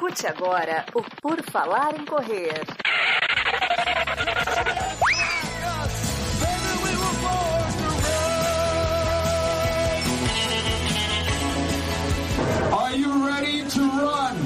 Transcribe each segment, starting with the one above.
Escute agora o Por Falar em Correr. Are you ready to run?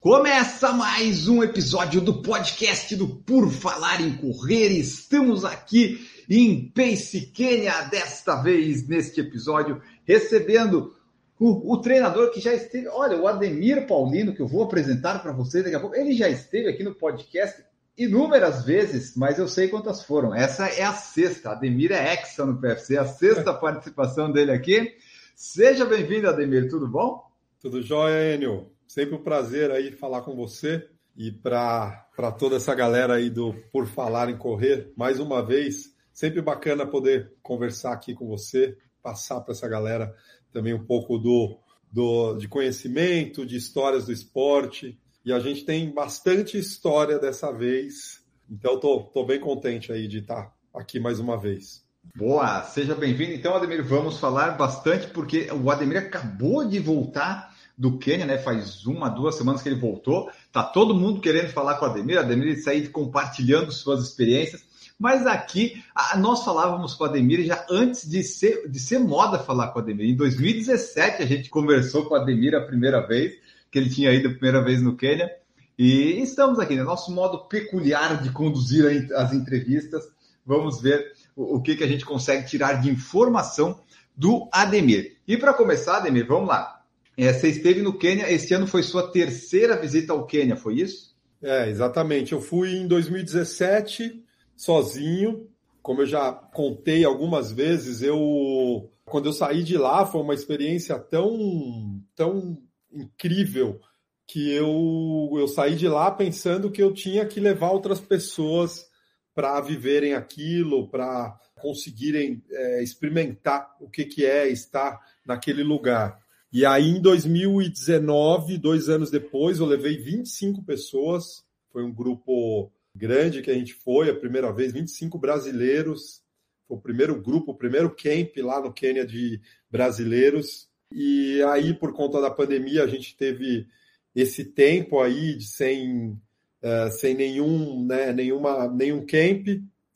Começa mais um episódio do podcast do Por Falar em Correr. Estamos aqui em Pace, Quênia, desta vez neste episódio, recebendo o, o, treinador que já esteve. Olha, o Ademir Paulino, que eu vou apresentar para vocês daqui a pouco. Ele já esteve aqui no podcast inúmeras vezes, mas eu sei quantas foram. Essa é a sexta. Ademir é exa no PFC, a sexta participação dele aqui. Seja bem-vindo, Ademir, tudo bom? Tudo jóia, Enio. Sempre um prazer aí falar com você e para toda essa galera aí do Por Falar em Correr, mais uma vez, sempre bacana poder conversar aqui com você, passar para essa galera também um pouco do, do, de conhecimento, de histórias do esporte. E a gente tem bastante história dessa vez, então tô, tô bem contente aí de estar aqui mais uma vez. Boa, seja bem-vindo. Então, Ademir, vamos falar bastante, porque o Ademir acabou de voltar do Quênia, né? Faz uma, duas semanas que ele voltou. Tá todo mundo querendo falar com o Ademir, Ademir sair compartilhando suas experiências. Mas aqui nós falávamos com o Ademir já antes de ser, de ser moda falar com o Ademir. Em 2017 a gente conversou com o Ademir a primeira vez, que ele tinha ido a primeira vez no Quênia. E estamos aqui, né? Nosso modo peculiar de conduzir as entrevistas. Vamos ver o, o que, que a gente consegue tirar de informação do Ademir. E para começar, Ademir, vamos lá. É, você esteve no Quênia, este ano foi sua terceira visita ao Quênia, foi isso? É, exatamente. Eu fui em 2017 sozinho. Como eu já contei algumas vezes, eu quando eu saí de lá foi uma experiência tão tão incrível que eu eu saí de lá pensando que eu tinha que levar outras pessoas para viverem aquilo, para conseguirem é, experimentar o que, que é estar naquele lugar. E aí, em 2019, dois anos depois, eu levei 25 pessoas. Foi um grupo grande que a gente foi, a primeira vez, 25 brasileiros. Foi o primeiro grupo, o primeiro camp lá no Quênia de brasileiros. E aí, por conta da pandemia, a gente teve esse tempo aí de sem, uh, sem nenhum, né, nenhuma, nenhum camp.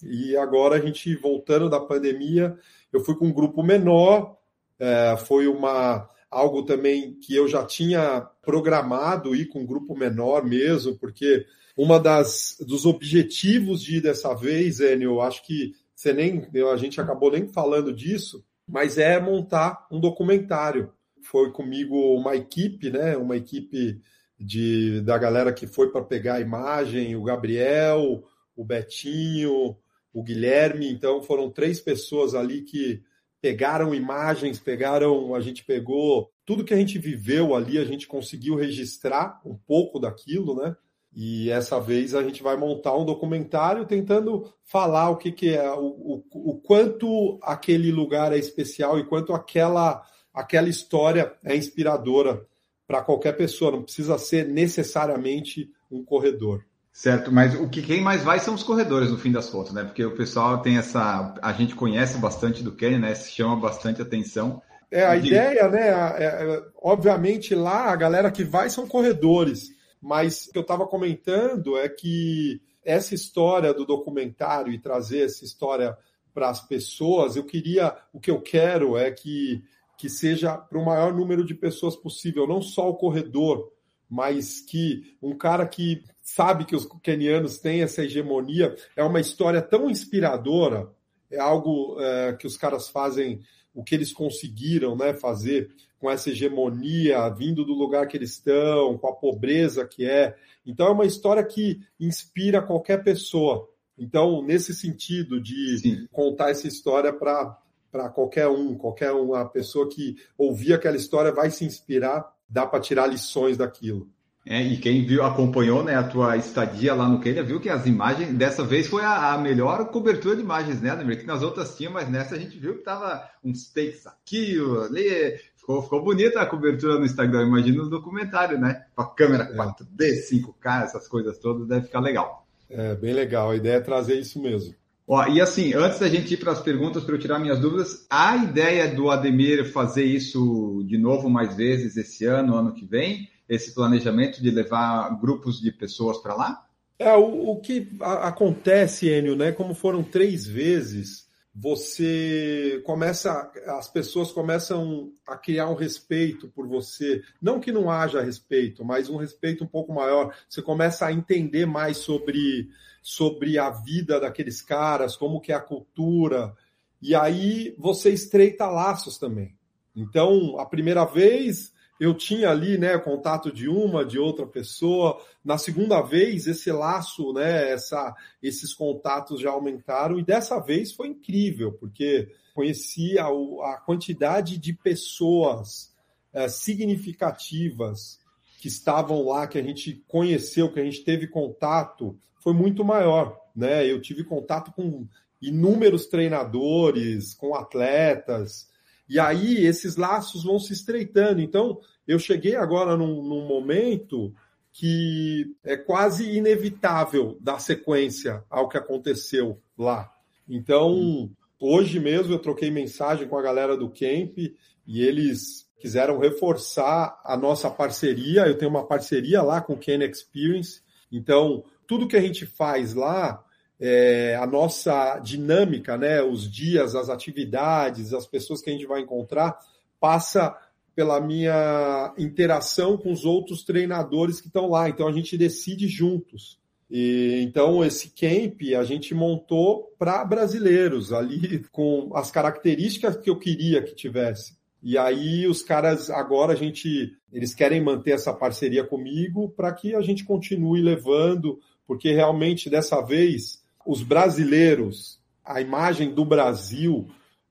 E agora a gente, voltando da pandemia, eu fui com um grupo menor. Uh, foi uma algo também que eu já tinha programado ir com um grupo menor mesmo, porque uma das dos objetivos de ir dessa vez, Enio, eu acho que você nem a gente acabou nem falando disso, mas é montar um documentário. Foi comigo uma equipe, né? Uma equipe de da galera que foi para pegar a imagem, o Gabriel, o Betinho, o Guilherme. Então foram três pessoas ali que pegaram imagens, pegaram, a gente pegou tudo que a gente viveu ali, a gente conseguiu registrar um pouco daquilo, né? E essa vez a gente vai montar um documentário tentando falar o que, que é, o, o, o quanto aquele lugar é especial e quanto aquela, aquela história é inspiradora para qualquer pessoa, não precisa ser necessariamente um corredor. Certo, mas o que quem mais vai são os corredores no fim das contas, né? Porque o pessoal tem essa. A gente conhece bastante do Kenny, né? Se chama bastante atenção. É, a de... ideia, né? É, é, obviamente lá a galera que vai são corredores, mas o que eu estava comentando é que essa história do documentário e trazer essa história para as pessoas, eu queria, o que eu quero é que, que seja para o maior número de pessoas possível, não só o corredor, mas que um cara que sabe que os kenianos têm essa hegemonia é uma história tão inspiradora, é algo é, que os caras fazem o que eles conseguiram né, fazer com essa hegemonia, vindo do lugar que eles estão, com a pobreza que é. Então, é uma história que inspira qualquer pessoa. Então, nesse sentido de Sim. contar essa história para para qualquer um, qualquer uma pessoa que ouvir aquela história vai se inspirar dá para tirar lições daquilo. É, e quem viu, acompanhou né, a tua estadia lá no Quênia, viu que as imagens, dessa vez foi a, a melhor cobertura de imagens, né, Ademir? Que nas outras tinha, mas nessa a gente viu que tava uns takes aqui, ali, ficou, ficou bonita a cobertura no Instagram, imagina no documentário, né? Com a câmera 4D, 5K, essas coisas todas, deve ficar legal. É, bem legal, a ideia é trazer isso mesmo. Ó, e assim, antes da gente ir para as perguntas, para eu tirar minhas dúvidas, a ideia do Ademir fazer isso de novo mais vezes esse ano, ano que vem, esse planejamento de levar grupos de pessoas para lá? É, o, o que a, acontece, Enio, né? Como foram três vezes, você começa, as pessoas começam a criar um respeito por você. Não que não haja respeito, mas um respeito um pouco maior. Você começa a entender mais sobre, sobre a vida daqueles caras, como que é a cultura. E aí você estreita laços também. Então, a primeira vez eu tinha ali, né, contato de uma, de outra pessoa. Na segunda vez, esse laço, né, essa, esses contatos já aumentaram e dessa vez foi incrível, porque conheci a, a quantidade de pessoas é, significativas que estavam lá, que a gente conheceu, que a gente teve contato, foi muito maior, né? Eu tive contato com inúmeros treinadores, com atletas, e aí esses laços vão se estreitando. Então, eu cheguei agora num, num momento que é quase inevitável dar sequência ao que aconteceu lá. Então, hoje mesmo eu troquei mensagem com a galera do Camp e eles quiseram reforçar a nossa parceria. Eu tenho uma parceria lá com o Ken Experience. Então, tudo que a gente faz lá é, a nossa dinâmica, né, os dias, as atividades, as pessoas que a gente vai encontrar, passa pela minha interação com os outros treinadores que estão lá. Então a gente decide juntos. E, então esse camp a gente montou para brasileiros ali com as características que eu queria que tivesse. E aí os caras agora a gente eles querem manter essa parceria comigo para que a gente continue levando, porque realmente dessa vez os brasileiros, a imagem do Brasil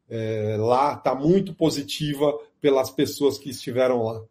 é, lá está muito positiva pelas pessoas que estiveram lá.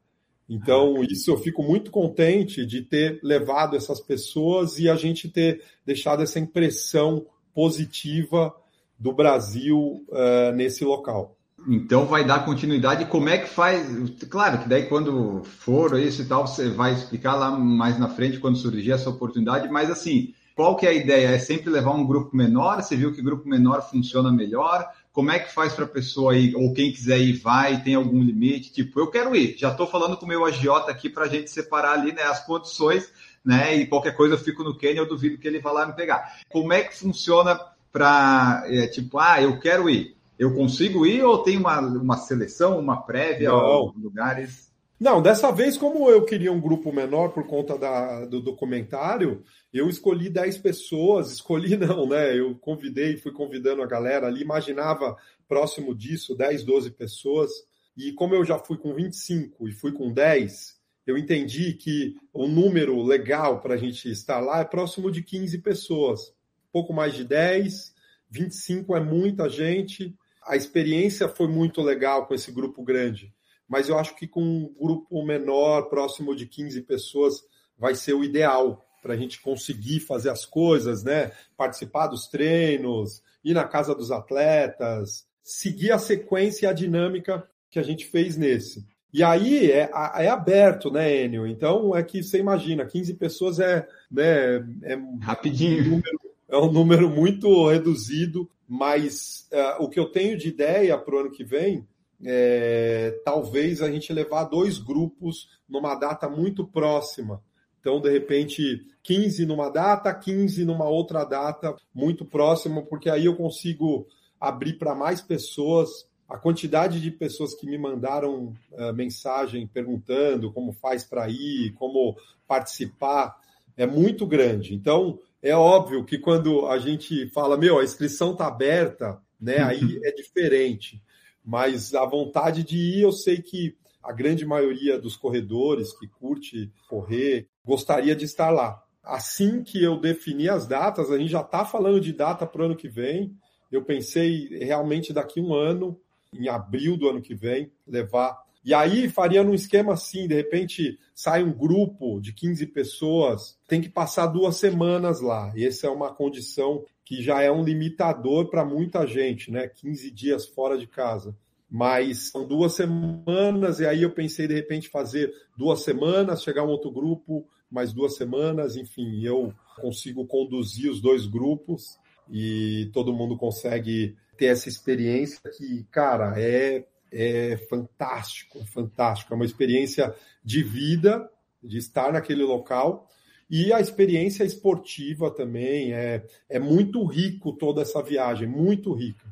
Então, isso eu fico muito contente de ter levado essas pessoas e a gente ter deixado essa impressão positiva do Brasil uh, nesse local. Então vai dar continuidade. Como é que faz? Claro que daí quando for isso e tal, você vai explicar lá mais na frente quando surgir essa oportunidade, mas assim, qual que é a ideia? É sempre levar um grupo menor? Você viu que grupo menor funciona melhor? Como é que faz para a pessoa ir, ou quem quiser ir, vai, tem algum limite? Tipo, eu quero ir, já estou falando com o meu agiota aqui para a gente separar ali né, as condições, né? E qualquer coisa eu fico no Quênia, eu duvido que ele vá lá me pegar. Como é que funciona para, é, tipo, ah, eu quero ir, eu consigo ir ou tem uma, uma seleção, uma prévia, Não. lugares? Não, dessa vez, como eu queria um grupo menor por conta da, do documentário, eu escolhi 10 pessoas, escolhi não, né? Eu convidei, fui convidando a galera ali, imaginava próximo disso 10, 12 pessoas. E como eu já fui com 25 e fui com 10, eu entendi que o número legal para a gente estar lá é próximo de 15 pessoas. Pouco mais de 10, 25 é muita gente. A experiência foi muito legal com esse grupo grande mas eu acho que com um grupo menor, próximo de 15 pessoas, vai ser o ideal para a gente conseguir fazer as coisas, né? Participar dos treinos, ir na casa dos atletas, seguir a sequência e a dinâmica que a gente fez nesse. E aí é, é aberto, né, Enio? Então é que você imagina, 15 pessoas é, né, é rapidinho. Um número, é um número muito reduzido, mas uh, o que eu tenho de ideia para o ano que vem é, talvez a gente levar dois grupos numa data muito próxima. Então, de repente, 15 numa data, 15 numa outra data muito próxima, porque aí eu consigo abrir para mais pessoas. A quantidade de pessoas que me mandaram uh, mensagem perguntando como faz para ir, como participar, é muito grande. Então, é óbvio que quando a gente fala, meu, a inscrição está aberta, né, aí é diferente. Mas a vontade de ir, eu sei que a grande maioria dos corredores que curte correr gostaria de estar lá. Assim que eu defini as datas, a gente já está falando de data para o ano que vem. Eu pensei realmente daqui um ano, em abril do ano que vem, levar. E aí faria num esquema assim, de repente sai um grupo de 15 pessoas, tem que passar duas semanas lá. E essa é uma condição que já é um limitador para muita gente, né? 15 dias fora de casa. Mas são duas semanas, e aí eu pensei de repente fazer duas semanas, chegar um outro grupo, mais duas semanas, enfim, eu consigo conduzir os dois grupos. e todo mundo consegue ter essa experiência que, cara, é, é fantástico, é fantástico. É uma experiência de vida, de estar naquele local. E a experiência esportiva também é, é muito rico toda essa viagem, muito rica.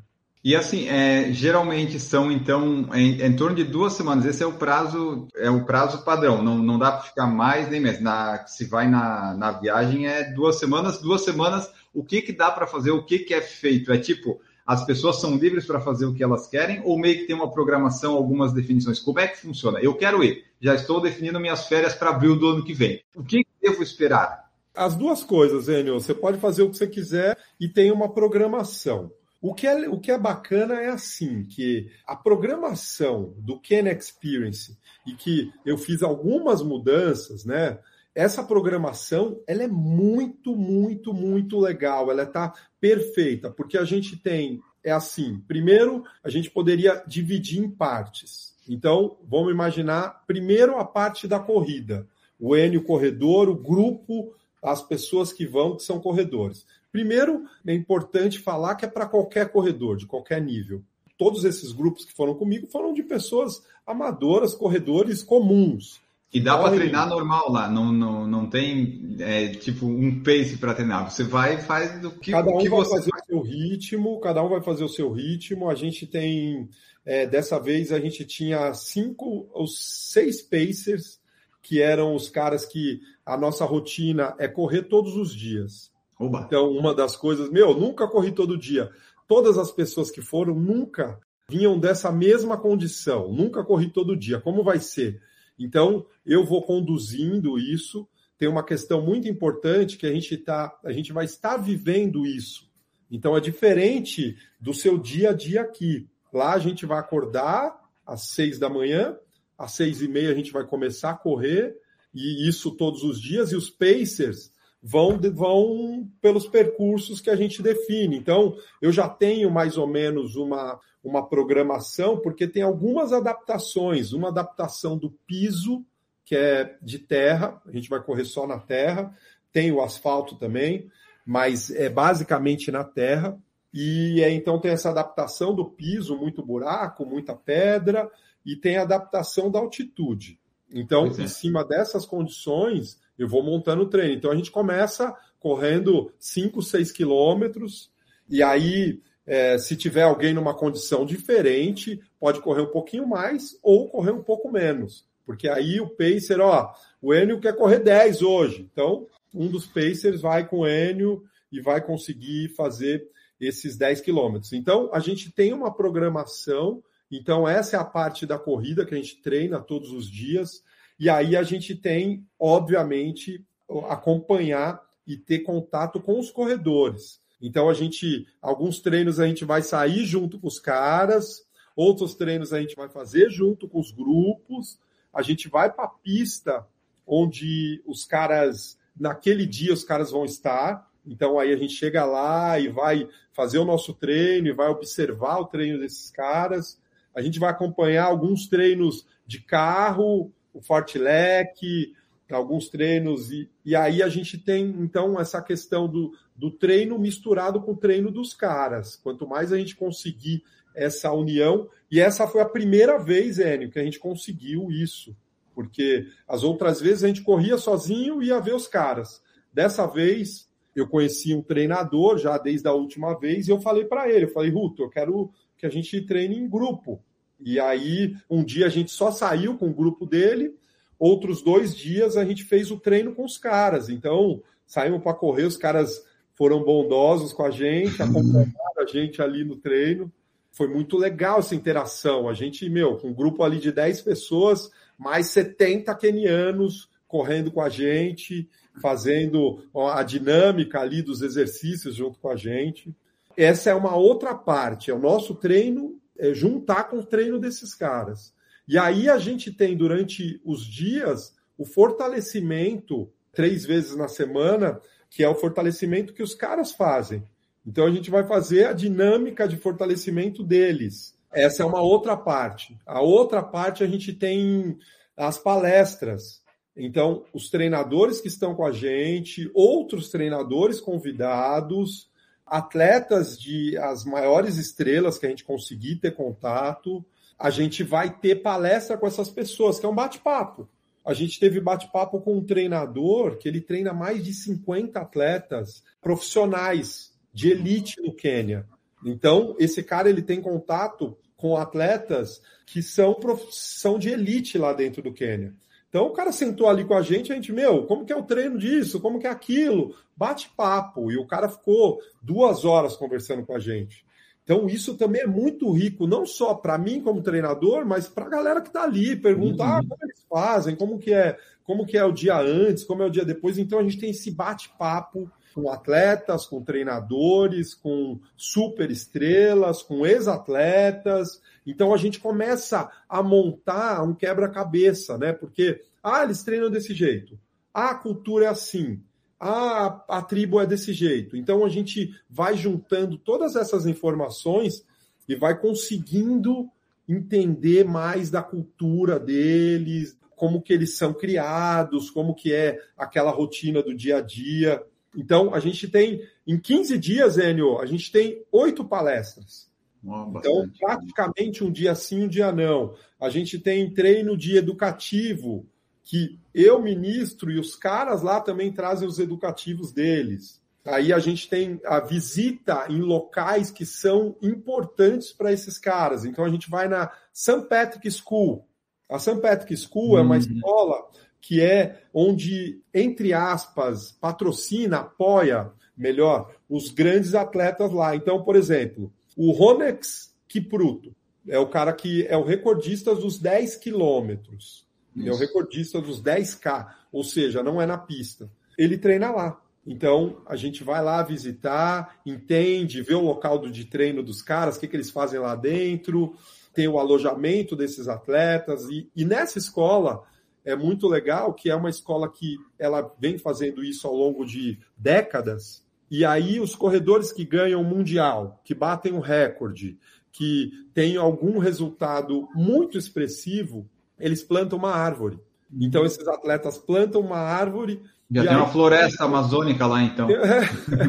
E assim, é, geralmente são então em, em, torno de duas semanas. Esse é o prazo, é o prazo padrão. Não, não dá para ficar mais nem menos. Na, se vai na, na viagem é duas semanas. Duas semanas. O que que dá para fazer? O que que é feito? É tipo as pessoas são livres para fazer o que elas querem ou meio que tem uma programação, algumas definições? Como é que funciona? Eu quero ir, já estou definindo minhas férias para abril do ano que vem. O que devo esperar? As duas coisas, Enio. Você pode fazer o que você quiser e tem uma programação. O que, é, o que é bacana é assim, que a programação do Ken Experience e que eu fiz algumas mudanças, né? Essa programação ela é muito, muito, muito legal. Ela está perfeita, porque a gente tem, é assim, primeiro, a gente poderia dividir em partes. Então, vamos imaginar, primeiro a parte da corrida. O N, o corredor, o grupo, as pessoas que vão, que são corredores. Primeiro, é importante falar que é para qualquer corredor, de qualquer nível. Todos esses grupos que foram comigo foram de pessoas amadoras, corredores comuns. E dá para treinar normal lá, não, não, não tem é, tipo um pace para treinar. Você vai e faz do que, cada um que vai você fazer faz. o seu ritmo, cada um vai fazer o seu ritmo. A gente tem é, dessa vez a gente tinha cinco ou seis pacers que eram os caras que a nossa rotina é correr todos os dias. Oba. Então, uma das coisas, meu, nunca corri todo dia. Todas as pessoas que foram nunca vinham dessa mesma condição, nunca corri todo dia. Como vai ser? Então, eu vou conduzindo isso. Tem uma questão muito importante que a gente tá, a gente vai estar vivendo isso. Então, é diferente do seu dia a dia aqui. Lá a gente vai acordar às seis da manhã, às seis e meia a gente vai começar a correr, e isso todos os dias, e os Pacers vão, vão pelos percursos que a gente define. Então, eu já tenho mais ou menos uma, uma programação, porque tem algumas adaptações, uma adaptação do piso, que é de terra, a gente vai correr só na terra, tem o asfalto também, mas é basicamente na terra. E é, então tem essa adaptação do piso, muito buraco, muita pedra, e tem a adaptação da altitude. Então, é. em cima dessas condições, eu vou montando o treino. Então a gente começa correndo 5, 6 quilômetros, e aí, é, se tiver alguém numa condição diferente, pode correr um pouquinho mais ou correr um pouco menos. Porque aí o pacer, ó, o Enio quer correr 10 hoje. Então, um dos pacers vai com o Enio e vai conseguir fazer esses 10 quilômetros. Então, a gente tem uma programação. Então, essa é a parte da corrida que a gente treina todos os dias. E aí a gente tem, obviamente, acompanhar e ter contato com os corredores. Então a gente, alguns treinos a gente vai sair junto com os caras, outros treinos a gente vai fazer junto com os grupos. A gente vai para a pista onde os caras, naquele dia os caras vão estar. Então aí a gente chega lá e vai fazer o nosso treino e vai observar o treino desses caras. A gente vai acompanhar alguns treinos de carro, o Fortilec, alguns treinos, e, e aí a gente tem, então, essa questão do, do treino misturado com o treino dos caras. Quanto mais a gente conseguir essa união, e essa foi a primeira vez, Enio, que a gente conseguiu isso, porque as outras vezes a gente corria sozinho e ia ver os caras. Dessa vez, eu conheci um treinador já desde a última vez, e eu falei para ele, eu falei, Ruto, eu quero que a gente treine em grupo. E aí, um dia a gente só saiu com o grupo dele, outros dois dias a gente fez o treino com os caras. Então, saímos para correr, os caras foram bondosos com a gente, acompanharam a gente ali no treino. Foi muito legal essa interação. A gente, meu, com um grupo ali de 10 pessoas, mais 70 quenianos correndo com a gente, fazendo a dinâmica ali dos exercícios junto com a gente. Essa é uma outra parte, é o nosso treino é, juntar com o treino desses caras. E aí a gente tem durante os dias o fortalecimento três vezes na semana, que é o fortalecimento que os caras fazem. Então a gente vai fazer a dinâmica de fortalecimento deles. Essa é uma outra parte. A outra parte a gente tem as palestras. Então, os treinadores que estão com a gente, outros treinadores convidados, atletas de as maiores estrelas que a gente conseguir ter contato, a gente vai ter palestra com essas pessoas, que é um bate-papo. A gente teve bate-papo com um treinador que ele treina mais de 50 atletas profissionais de elite no Quênia. Então, esse cara ele tem contato com atletas que são, são de elite lá dentro do Quênia. Então o cara sentou ali com a gente, a gente, meu, como que é o treino disso? Como que é aquilo? Bate papo. E o cara ficou duas horas conversando com a gente. Então isso também é muito rico, não só para mim como treinador, mas para a galera que está ali, perguntar uhum. como eles fazem, como que é, como que é o dia antes, como é o dia depois. Então a gente tem esse bate-papo com atletas, com treinadores, com super estrelas, com ex-atletas. Então a gente começa a montar um quebra-cabeça, né? Porque, ah, eles treinam desse jeito. Ah, a cultura é assim. Ah, a tribo é desse jeito. Então a gente vai juntando todas essas informações e vai conseguindo entender mais da cultura deles, como que eles são criados, como que é aquela rotina do dia a dia. Então, a gente tem, em 15 dias, Enio, a gente tem oito palestras. Oh, então, praticamente um dia sim, um dia não. A gente tem treino de educativo, que eu ministro e os caras lá também trazem os educativos deles. Aí a gente tem a visita em locais que são importantes para esses caras. Então a gente vai na St. Patrick School. A St. Patrick School uhum. é uma uhum. escola que é onde, entre aspas, patrocina, apoia, melhor, os grandes atletas lá. Então, por exemplo, o Ronex Kipruto é o cara que é o recordista dos 10 quilômetros. É o recordista dos 10K, ou seja, não é na pista. Ele treina lá. Então, a gente vai lá visitar, entende, vê o local de treino dos caras, o que, que eles fazem lá dentro, tem o alojamento desses atletas. E, e nessa escola, é muito legal, que é uma escola que ela vem fazendo isso ao longo de décadas. E aí os corredores que ganham o mundial, que batem o recorde, que têm algum resultado muito expressivo, eles plantam uma árvore. Então esses atletas plantam uma árvore. Já tem aí... uma floresta amazônica lá, então.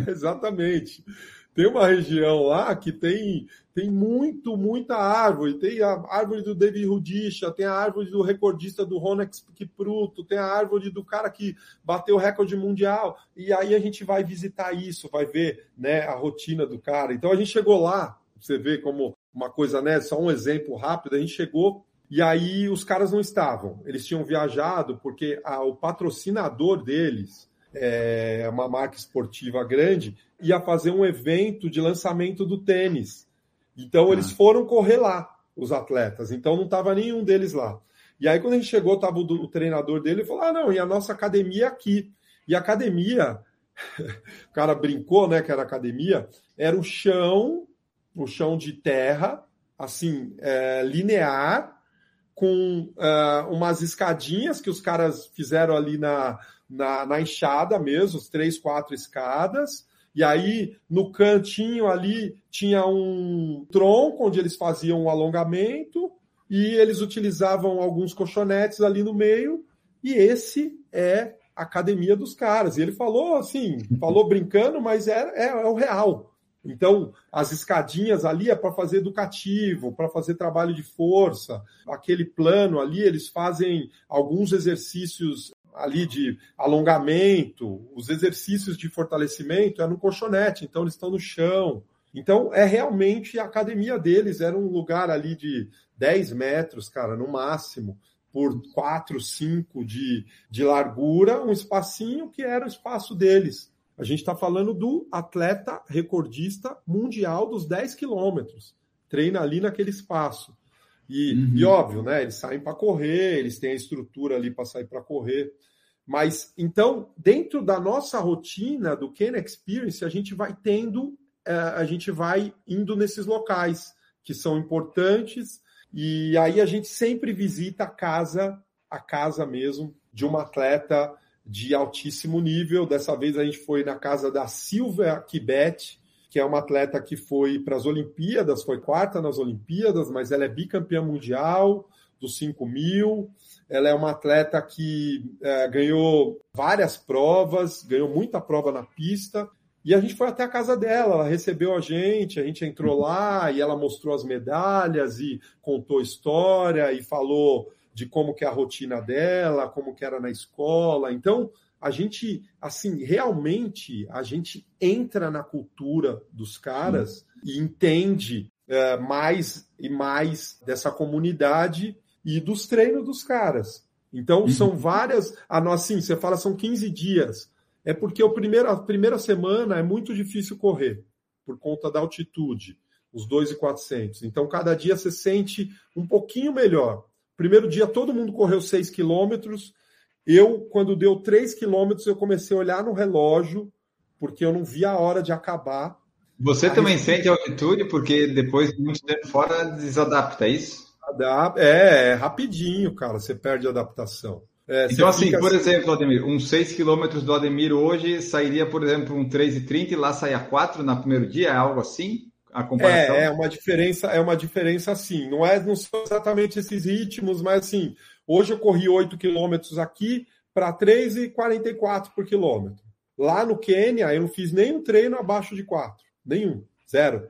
É, exatamente. Tem uma região lá que tem, tem muito, muita árvore. Tem a árvore do David Rudisha, tem a árvore do recordista do Ronex Kipruto, tem a árvore do cara que bateu o recorde mundial. E aí a gente vai visitar isso, vai ver né, a rotina do cara. Então a gente chegou lá, você vê como uma coisa, né? Só um exemplo rápido, a gente chegou e aí os caras não estavam. Eles tinham viajado porque a, o patrocinador deles é uma marca esportiva grande ia fazer um evento de lançamento do tênis. Então eles ah. foram correr lá, os atletas. Então não estava nenhum deles lá. E aí quando a gente chegou, estava o, o, treinador dele e falou: "Ah, não, e a nossa academia é aqui". E a academia, o cara brincou, né, que era academia, era o chão, o chão de terra, assim, é, linear, com uh, umas escadinhas que os caras fizeram ali na, na, na enxada mesmo, três, quatro escadas, e aí, no cantinho ali, tinha um tronco onde eles faziam um alongamento e eles utilizavam alguns colchonetes ali no meio. E esse é a academia dos caras. E ele falou assim, falou brincando, mas é, é, é o real. Então, as escadinhas ali é para fazer educativo, para fazer trabalho de força. Aquele plano ali, eles fazem alguns exercícios ali de alongamento, os exercícios de fortalecimento é no colchonete, então eles estão no chão. Então, é realmente a academia deles era um lugar ali de 10 metros, cara, no máximo, por 4, 5 de, de largura, um espacinho que era o espaço deles. A gente está falando do atleta recordista mundial dos 10 quilômetros. Treina ali naquele espaço. E, uhum. e óbvio, né? Eles saem para correr, eles têm a estrutura ali para sair para correr. Mas então, dentro da nossa rotina do Ken Experience, a gente vai tendo, é, a gente vai indo nesses locais que são importantes, e aí a gente sempre visita a casa, a casa mesmo, de uma atleta de altíssimo nível. Dessa vez a gente foi na casa da Silvia Kibet, que é uma atleta que foi para as Olimpíadas, foi quarta nas Olimpíadas, mas ela é bicampeã mundial dos 5 mil. Ela é uma atleta que é, ganhou várias provas, ganhou muita prova na pista E a gente foi até a casa dela, ela recebeu a gente, a gente entrou lá e ela mostrou as medalhas e contou história e falou de como que é a rotina dela, como que era na escola. Então, a gente, assim, realmente a gente entra na cultura dos caras e entende é, mais e mais dessa comunidade e dos treinos dos caras. Então, uhum. são várias. Assim, você fala, são 15 dias. É porque o primeiro, a primeira semana é muito difícil correr, por conta da altitude, os 2,400. Então, cada dia você sente um pouquinho melhor. Primeiro dia, todo mundo correu 6 quilômetros. Eu, quando deu 3 quilômetros, eu comecei a olhar no relógio, porque eu não via a hora de acabar. Você Aí, também sente altitude, porque depois de muito tempo fora desadapta, é isso? É, é rapidinho, cara, você perde a adaptação. É, então, assim, por assim... exemplo, Ademir, uns 6 quilômetros do Ademir hoje sairia, por exemplo, um 3,30 e lá saia 4 no primeiro dia, é algo assim? A comparação? É, é uma diferença, é uma diferença assim. Não, é, não são exatamente esses ritmos, mas assim, hoje eu corri 8 quilômetros aqui para 3,44 por quilômetro. Lá no Quênia, eu não fiz nenhum treino abaixo de 4. Nenhum. Zero.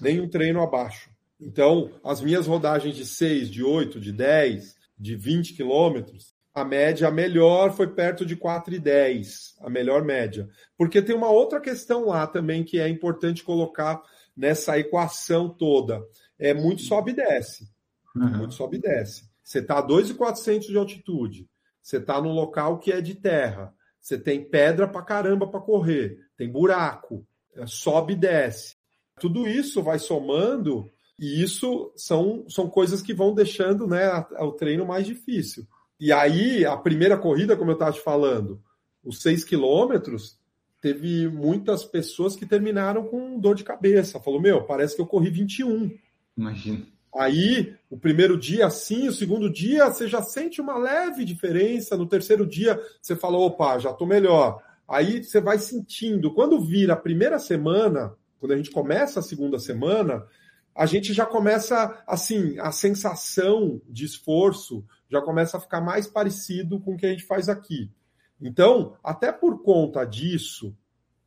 Nenhum treino abaixo. Então, as minhas rodagens de 6, de 8, de 10, de 20 quilômetros, a média melhor foi perto de 4,10, a melhor média. Porque tem uma outra questão lá também que é importante colocar nessa equação toda. É muito sobe e desce. Uhum. Muito sobe e desce. Você está a 2,400 de altitude. Você está num local que é de terra. Você tem pedra para caramba para correr. Tem buraco. É, sobe e desce. Tudo isso vai somando e isso são, são coisas que vão deixando né, o treino mais difícil. E aí, a primeira corrida, como eu estava te falando, os seis quilômetros, teve muitas pessoas que terminaram com dor de cabeça. Falou, meu, parece que eu corri 21. Imagina. Aí, o primeiro dia sim, o segundo dia você já sente uma leve diferença. No terceiro dia, você fala, opa, já estou melhor. Aí você vai sentindo. Quando vira a primeira semana, quando a gente começa a segunda semana, a gente já começa, assim, a sensação de esforço já começa a ficar mais parecido com o que a gente faz aqui. Então, até por conta disso,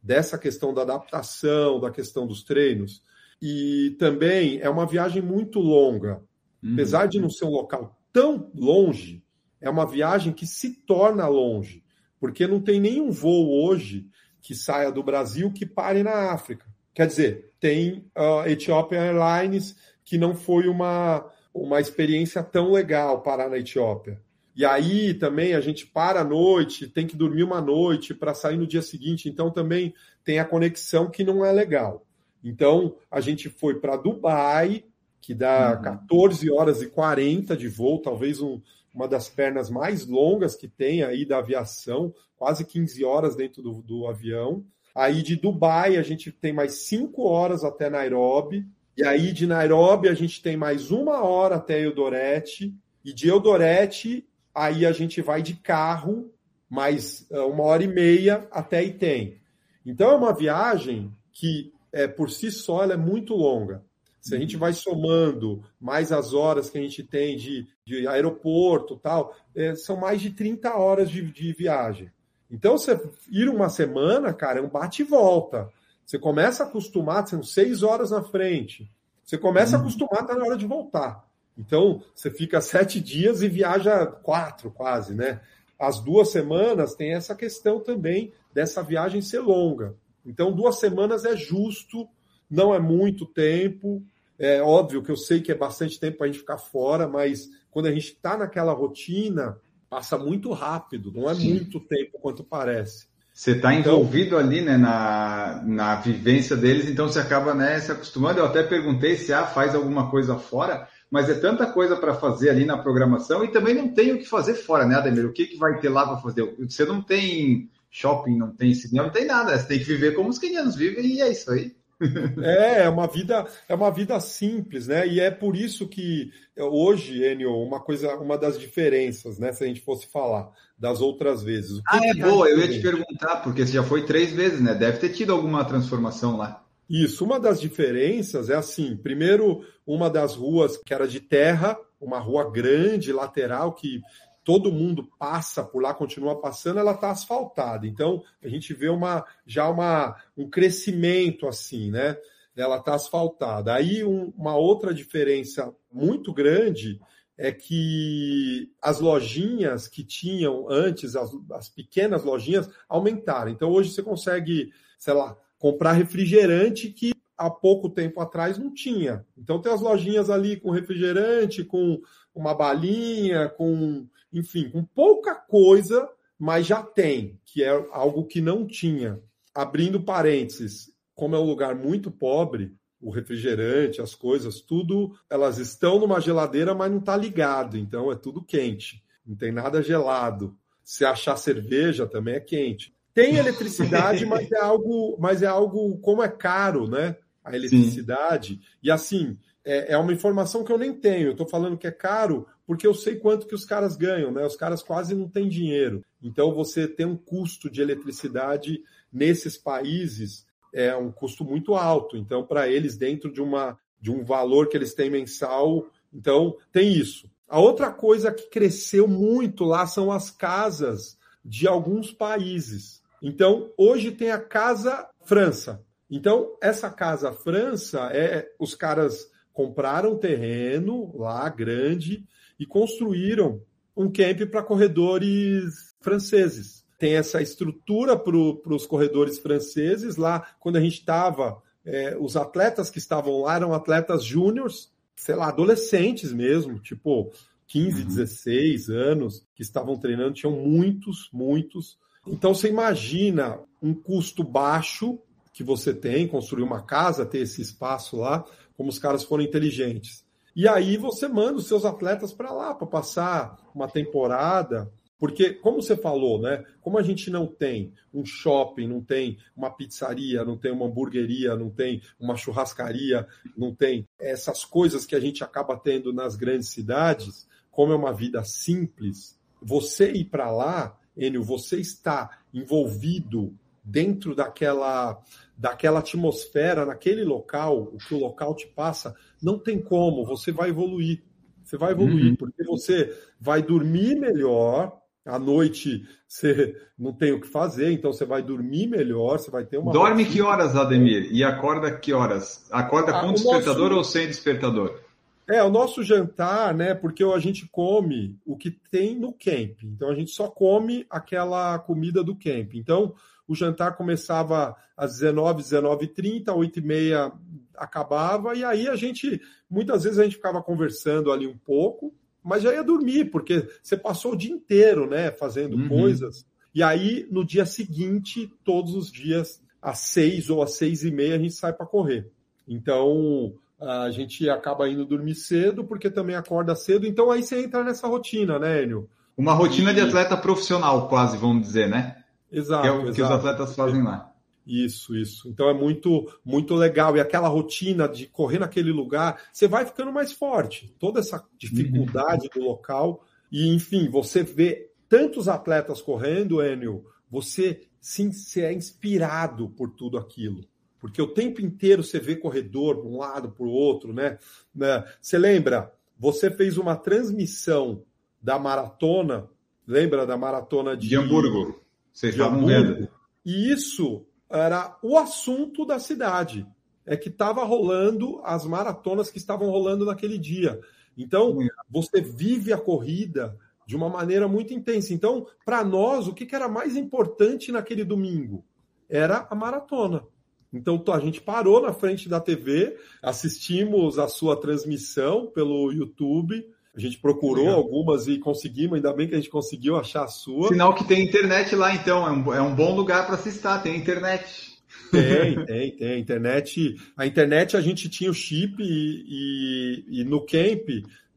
dessa questão da adaptação, da questão dos treinos, e também é uma viagem muito longa. Uhum. Apesar de não ser um local tão longe, é uma viagem que se torna longe, porque não tem nenhum voo hoje que saia do Brasil que pare na África. Quer dizer, tem a uh, Ethiopian Airlines, que não foi uma, uma experiência tão legal parar na Etiópia. E aí também a gente para à noite, tem que dormir uma noite para sair no dia seguinte, então também tem a conexão que não é legal. Então a gente foi para Dubai, que dá uhum. 14 horas e 40 de voo, talvez um, uma das pernas mais longas que tem aí da aviação, quase 15 horas dentro do, do avião. Aí de Dubai a gente tem mais cinco horas até Nairobi. E aí de Nairobi a gente tem mais uma hora até Eldorete. E de Eldorete aí a gente vai de carro mais eh, uma hora e meia até Item. Então é uma viagem que é, por si só ela é muito longa. Se a gente vai somando mais as horas que a gente tem de, de aeroporto tal, é, são mais de 30 horas de, de viagem. Então, você ir uma semana, cara, é um bate e volta. Você começa a acostumar, são seis horas na frente. Você começa a uhum. acostumar, tá na hora de voltar. Então, você fica sete dias e viaja quatro, quase, né? As duas semanas tem essa questão também dessa viagem ser longa. Então, duas semanas é justo, não é muito tempo. É óbvio que eu sei que é bastante tempo para a gente ficar fora, mas quando a gente está naquela rotina, passa muito rápido, não é Sim. muito tempo quanto parece. Você está então, envolvido ali né, na, na vivência deles, então você acaba né, se acostumando. Eu até perguntei se ah, faz alguma coisa fora, mas é tanta coisa para fazer ali na programação e também não tem o que fazer fora, né, Ademir? O que, que vai ter lá para fazer? Você não tem shopping, não tem cinema, não tem nada. Você tem que viver como os quenianos vivem e é isso aí. É, é uma vida, é uma vida simples, né? E é por isso que hoje, Enio, uma coisa, uma das diferenças, né? Se a gente fosse falar das outras vezes. ah, é boa, eu ia te perguntar, porque você já foi três vezes, né? Deve ter tido alguma transformação lá. Isso, uma das diferenças é assim: primeiro, uma das ruas que era de terra, uma rua grande, lateral, que todo mundo passa por lá, continua passando, ela está asfaltada. Então, a gente vê uma, já uma, um crescimento assim, né? Ela está asfaltada. Aí, um, uma outra diferença muito grande é que as lojinhas que tinham antes, as, as pequenas lojinhas, aumentaram. Então, hoje você consegue, sei lá, comprar refrigerante que há pouco tempo atrás não tinha. Então tem as lojinhas ali com refrigerante, com uma balinha, com, enfim, com pouca coisa, mas já tem, que é algo que não tinha. Abrindo parênteses, como é um lugar muito pobre, o refrigerante, as coisas, tudo, elas estão numa geladeira, mas não está ligado, então é tudo quente, não tem nada gelado. Se achar cerveja, também é quente. Tem eletricidade, mas é algo, mas é algo como é caro, né? A eletricidade. Sim. E assim, é, é, uma informação que eu nem tenho. Eu estou falando que é caro porque eu sei quanto que os caras ganham, né? Os caras quase não têm dinheiro. Então você tem um custo de eletricidade nesses países é um custo muito alto. Então, para eles, dentro de, uma, de um valor que eles têm mensal, então tem isso. A outra coisa que cresceu muito lá são as casas de alguns países. Então, hoje tem a Casa França. Então, essa Casa França é os caras compraram terreno lá grande e construíram um camp para corredores franceses. Tem essa estrutura para os corredores franceses. Lá, quando a gente estava, é, os atletas que estavam lá eram atletas júniores, sei lá, adolescentes mesmo, tipo 15, uhum. 16 anos, que estavam treinando. Tinham muitos, muitos. Então, você imagina um custo baixo que você tem, construir uma casa, ter esse espaço lá, como os caras foram inteligentes. E aí você manda os seus atletas para lá para passar uma temporada, porque como você falou, né? Como a gente não tem um shopping, não tem uma pizzaria, não tem uma hamburgueria, não tem uma churrascaria, não tem essas coisas que a gente acaba tendo nas grandes cidades, como é uma vida simples, você ir para lá, Enio, você está envolvido dentro daquela, daquela atmosfera, naquele local, o que o local te passa, não tem como, você vai evoluir. Você vai evoluir, uhum. porque você vai dormir melhor, à noite você não tem o que fazer, então você vai dormir melhor, você vai ter uma. Dorme que horas, Ademir? E acorda que horas? Acorda ah, com despertador nosso... ou sem despertador? É, o nosso jantar, né? Porque a gente come o que tem no camp. Então a gente só come aquela comida do camp. Então, o jantar começava às 19, 19h30, 8h30 acabava, e aí a gente, muitas vezes a gente ficava conversando ali um pouco, mas já ia dormir, porque você passou o dia inteiro, né, fazendo uhum. coisas. E aí, no dia seguinte, todos os dias, às seis ou às seis e meia, a gente sai para correr. Então, a gente acaba indo dormir cedo, porque também acorda cedo. Então, aí você entra nessa rotina, né, Enio? Uma rotina e... de atleta profissional, quase, vamos dizer, né? Exato. Que é o exato. que os atletas fazem lá. Isso, isso. Então é muito, muito legal. E aquela rotina de correr naquele lugar, você vai ficando mais forte. Toda essa dificuldade do local. E, enfim, você vê tantos atletas correndo, Enio, você sim você é inspirado por tudo aquilo. Porque o tempo inteiro você vê corredor de um lado para o outro, né? né? Você lembra? Você fez uma transmissão da maratona, lembra da maratona de, de Hamburgo? Vocês estavam vendo. E isso era o assunto da cidade. É que estava rolando as maratonas que estavam rolando naquele dia. Então, você vive a corrida de uma maneira muito intensa. Então, para nós, o que, que era mais importante naquele domingo? Era a maratona. Então, a gente parou na frente da TV, assistimos a sua transmissão pelo YouTube, a gente procurou Legal. algumas e conseguimos, ainda bem que a gente conseguiu achar a sua. Sinal que tem internet lá, então, é um, é um bom lugar para se estar, tem internet. Tem, tem, tem. Internet, a internet a gente tinha o chip e, e, e no camp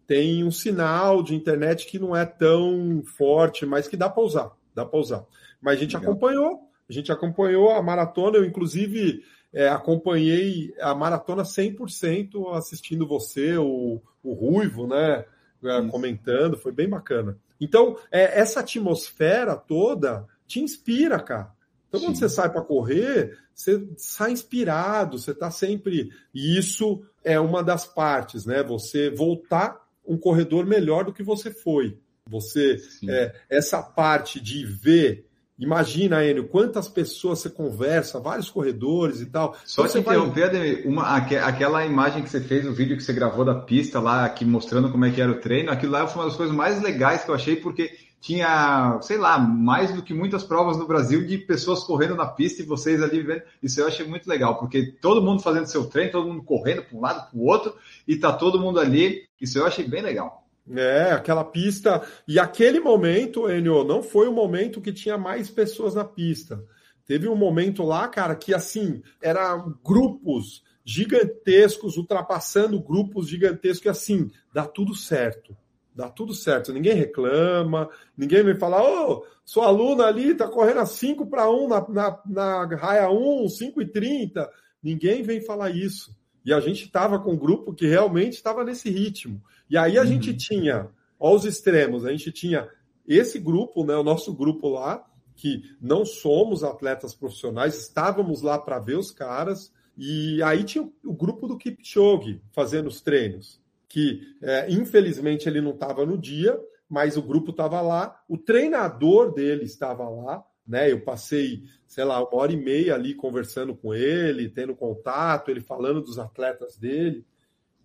tem um sinal de internet que não é tão forte, mas que dá para usar, dá para usar. Mas a gente Legal. acompanhou, a gente acompanhou a maratona, eu inclusive é, acompanhei a maratona 100% assistindo você, o, o Ruivo, né? Isso. comentando, foi bem bacana. Então, é, essa atmosfera toda te inspira, cara. Então, Sim. quando você sai para correr, você sai inspirado, você está sempre. E isso é uma das partes, né? Você voltar um corredor melhor do que você foi. Você, é, essa parte de ver Imagina, Enio, quantas pessoas você conversa, vários corredores e tal. Só te interromper, vai... uma, aquela imagem que você fez, o vídeo que você gravou da pista lá, aqui mostrando como é que era o treino, aquilo lá foi uma das coisas mais legais que eu achei, porque tinha, sei lá, mais do que muitas provas no Brasil de pessoas correndo na pista e vocês ali vivendo. Isso eu achei muito legal, porque todo mundo fazendo seu treino, todo mundo correndo para um lado, para o outro, e tá todo mundo ali. Isso eu achei bem legal. É, aquela pista. E aquele momento, Enio, não foi o momento que tinha mais pessoas na pista. Teve um momento lá, cara, que assim, eram grupos gigantescos, ultrapassando grupos gigantescos, e assim, dá tudo certo. Dá tudo certo. Ninguém reclama, ninguém vem falar, ô, oh, sua aluna ali tá correndo a 5 para 1 na, na, na raia 1, 5 e 30. Ninguém vem falar isso. E a gente estava com um grupo que realmente estava nesse ritmo. E aí a uhum. gente tinha, aos extremos, a gente tinha esse grupo, né, o nosso grupo lá, que não somos atletas profissionais, estávamos lá para ver os caras, e aí tinha o grupo do Kipchoge fazendo os treinos, que é, infelizmente ele não estava no dia, mas o grupo estava lá, o treinador dele estava lá, né? Eu passei, sei lá, uma hora e meia ali conversando com ele, tendo contato, ele falando dos atletas dele,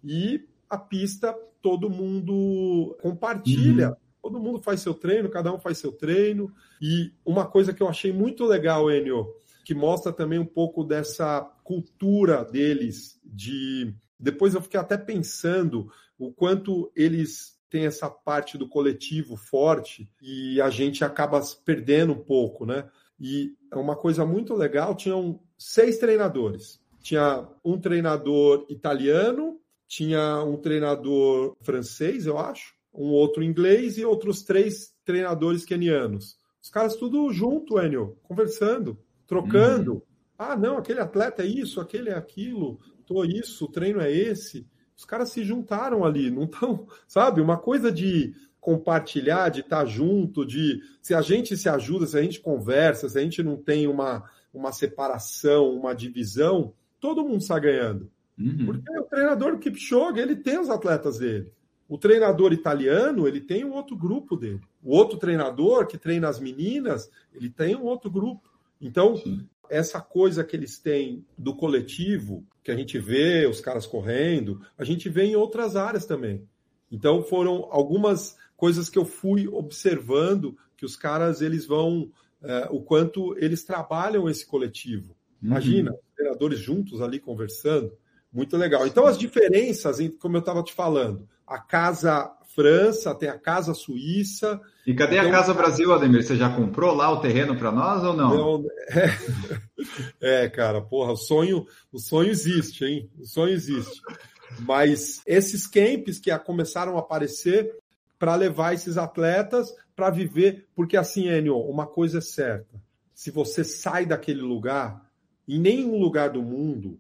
e a pista todo mundo compartilha. Uhum. Todo mundo faz seu treino, cada um faz seu treino. E uma coisa que eu achei muito legal, Enio, que mostra também um pouco dessa cultura deles de. Depois eu fiquei até pensando o quanto eles têm essa parte do coletivo forte e a gente acaba perdendo um pouco, né? E é uma coisa muito legal, tinham seis treinadores. Tinha um treinador italiano, tinha um treinador francês, eu acho, um outro inglês e outros três treinadores kenianos. Os caras tudo junto, Enio, conversando, trocando. Uhum. Ah, não, aquele atleta é isso, aquele é aquilo, tô isso, o treino é esse. Os caras se juntaram ali, não estão, sabe? Uma coisa de compartilhar, de estar tá junto, de se a gente se ajuda, se a gente conversa, se a gente não tem uma, uma separação, uma divisão, todo mundo está ganhando. Uhum. Porque o treinador do Kipchoge, ele tem os atletas dele. O treinador italiano, ele tem um outro grupo dele. O outro treinador que treina as meninas, ele tem um outro grupo. Então, Sim. essa coisa que eles têm do coletivo, que a gente vê os caras correndo, a gente vê em outras áreas também. Então, foram algumas coisas que eu fui observando que os caras, eles vão, é, o quanto eles trabalham esse coletivo. Uhum. Imagina, os treinadores juntos ali conversando. Muito legal. Então, as diferenças, como eu estava te falando, a Casa França, tem a Casa Suíça. E cadê a Casa Brasil, Ademir? Você já comprou lá o terreno para nós ou não? não é, é, cara, porra, o sonho, o sonho existe, hein? O sonho existe. Mas esses camps que começaram a aparecer para levar esses atletas para viver, porque assim, Enio, uma coisa é certa: se você sai daquele lugar, em nenhum lugar do mundo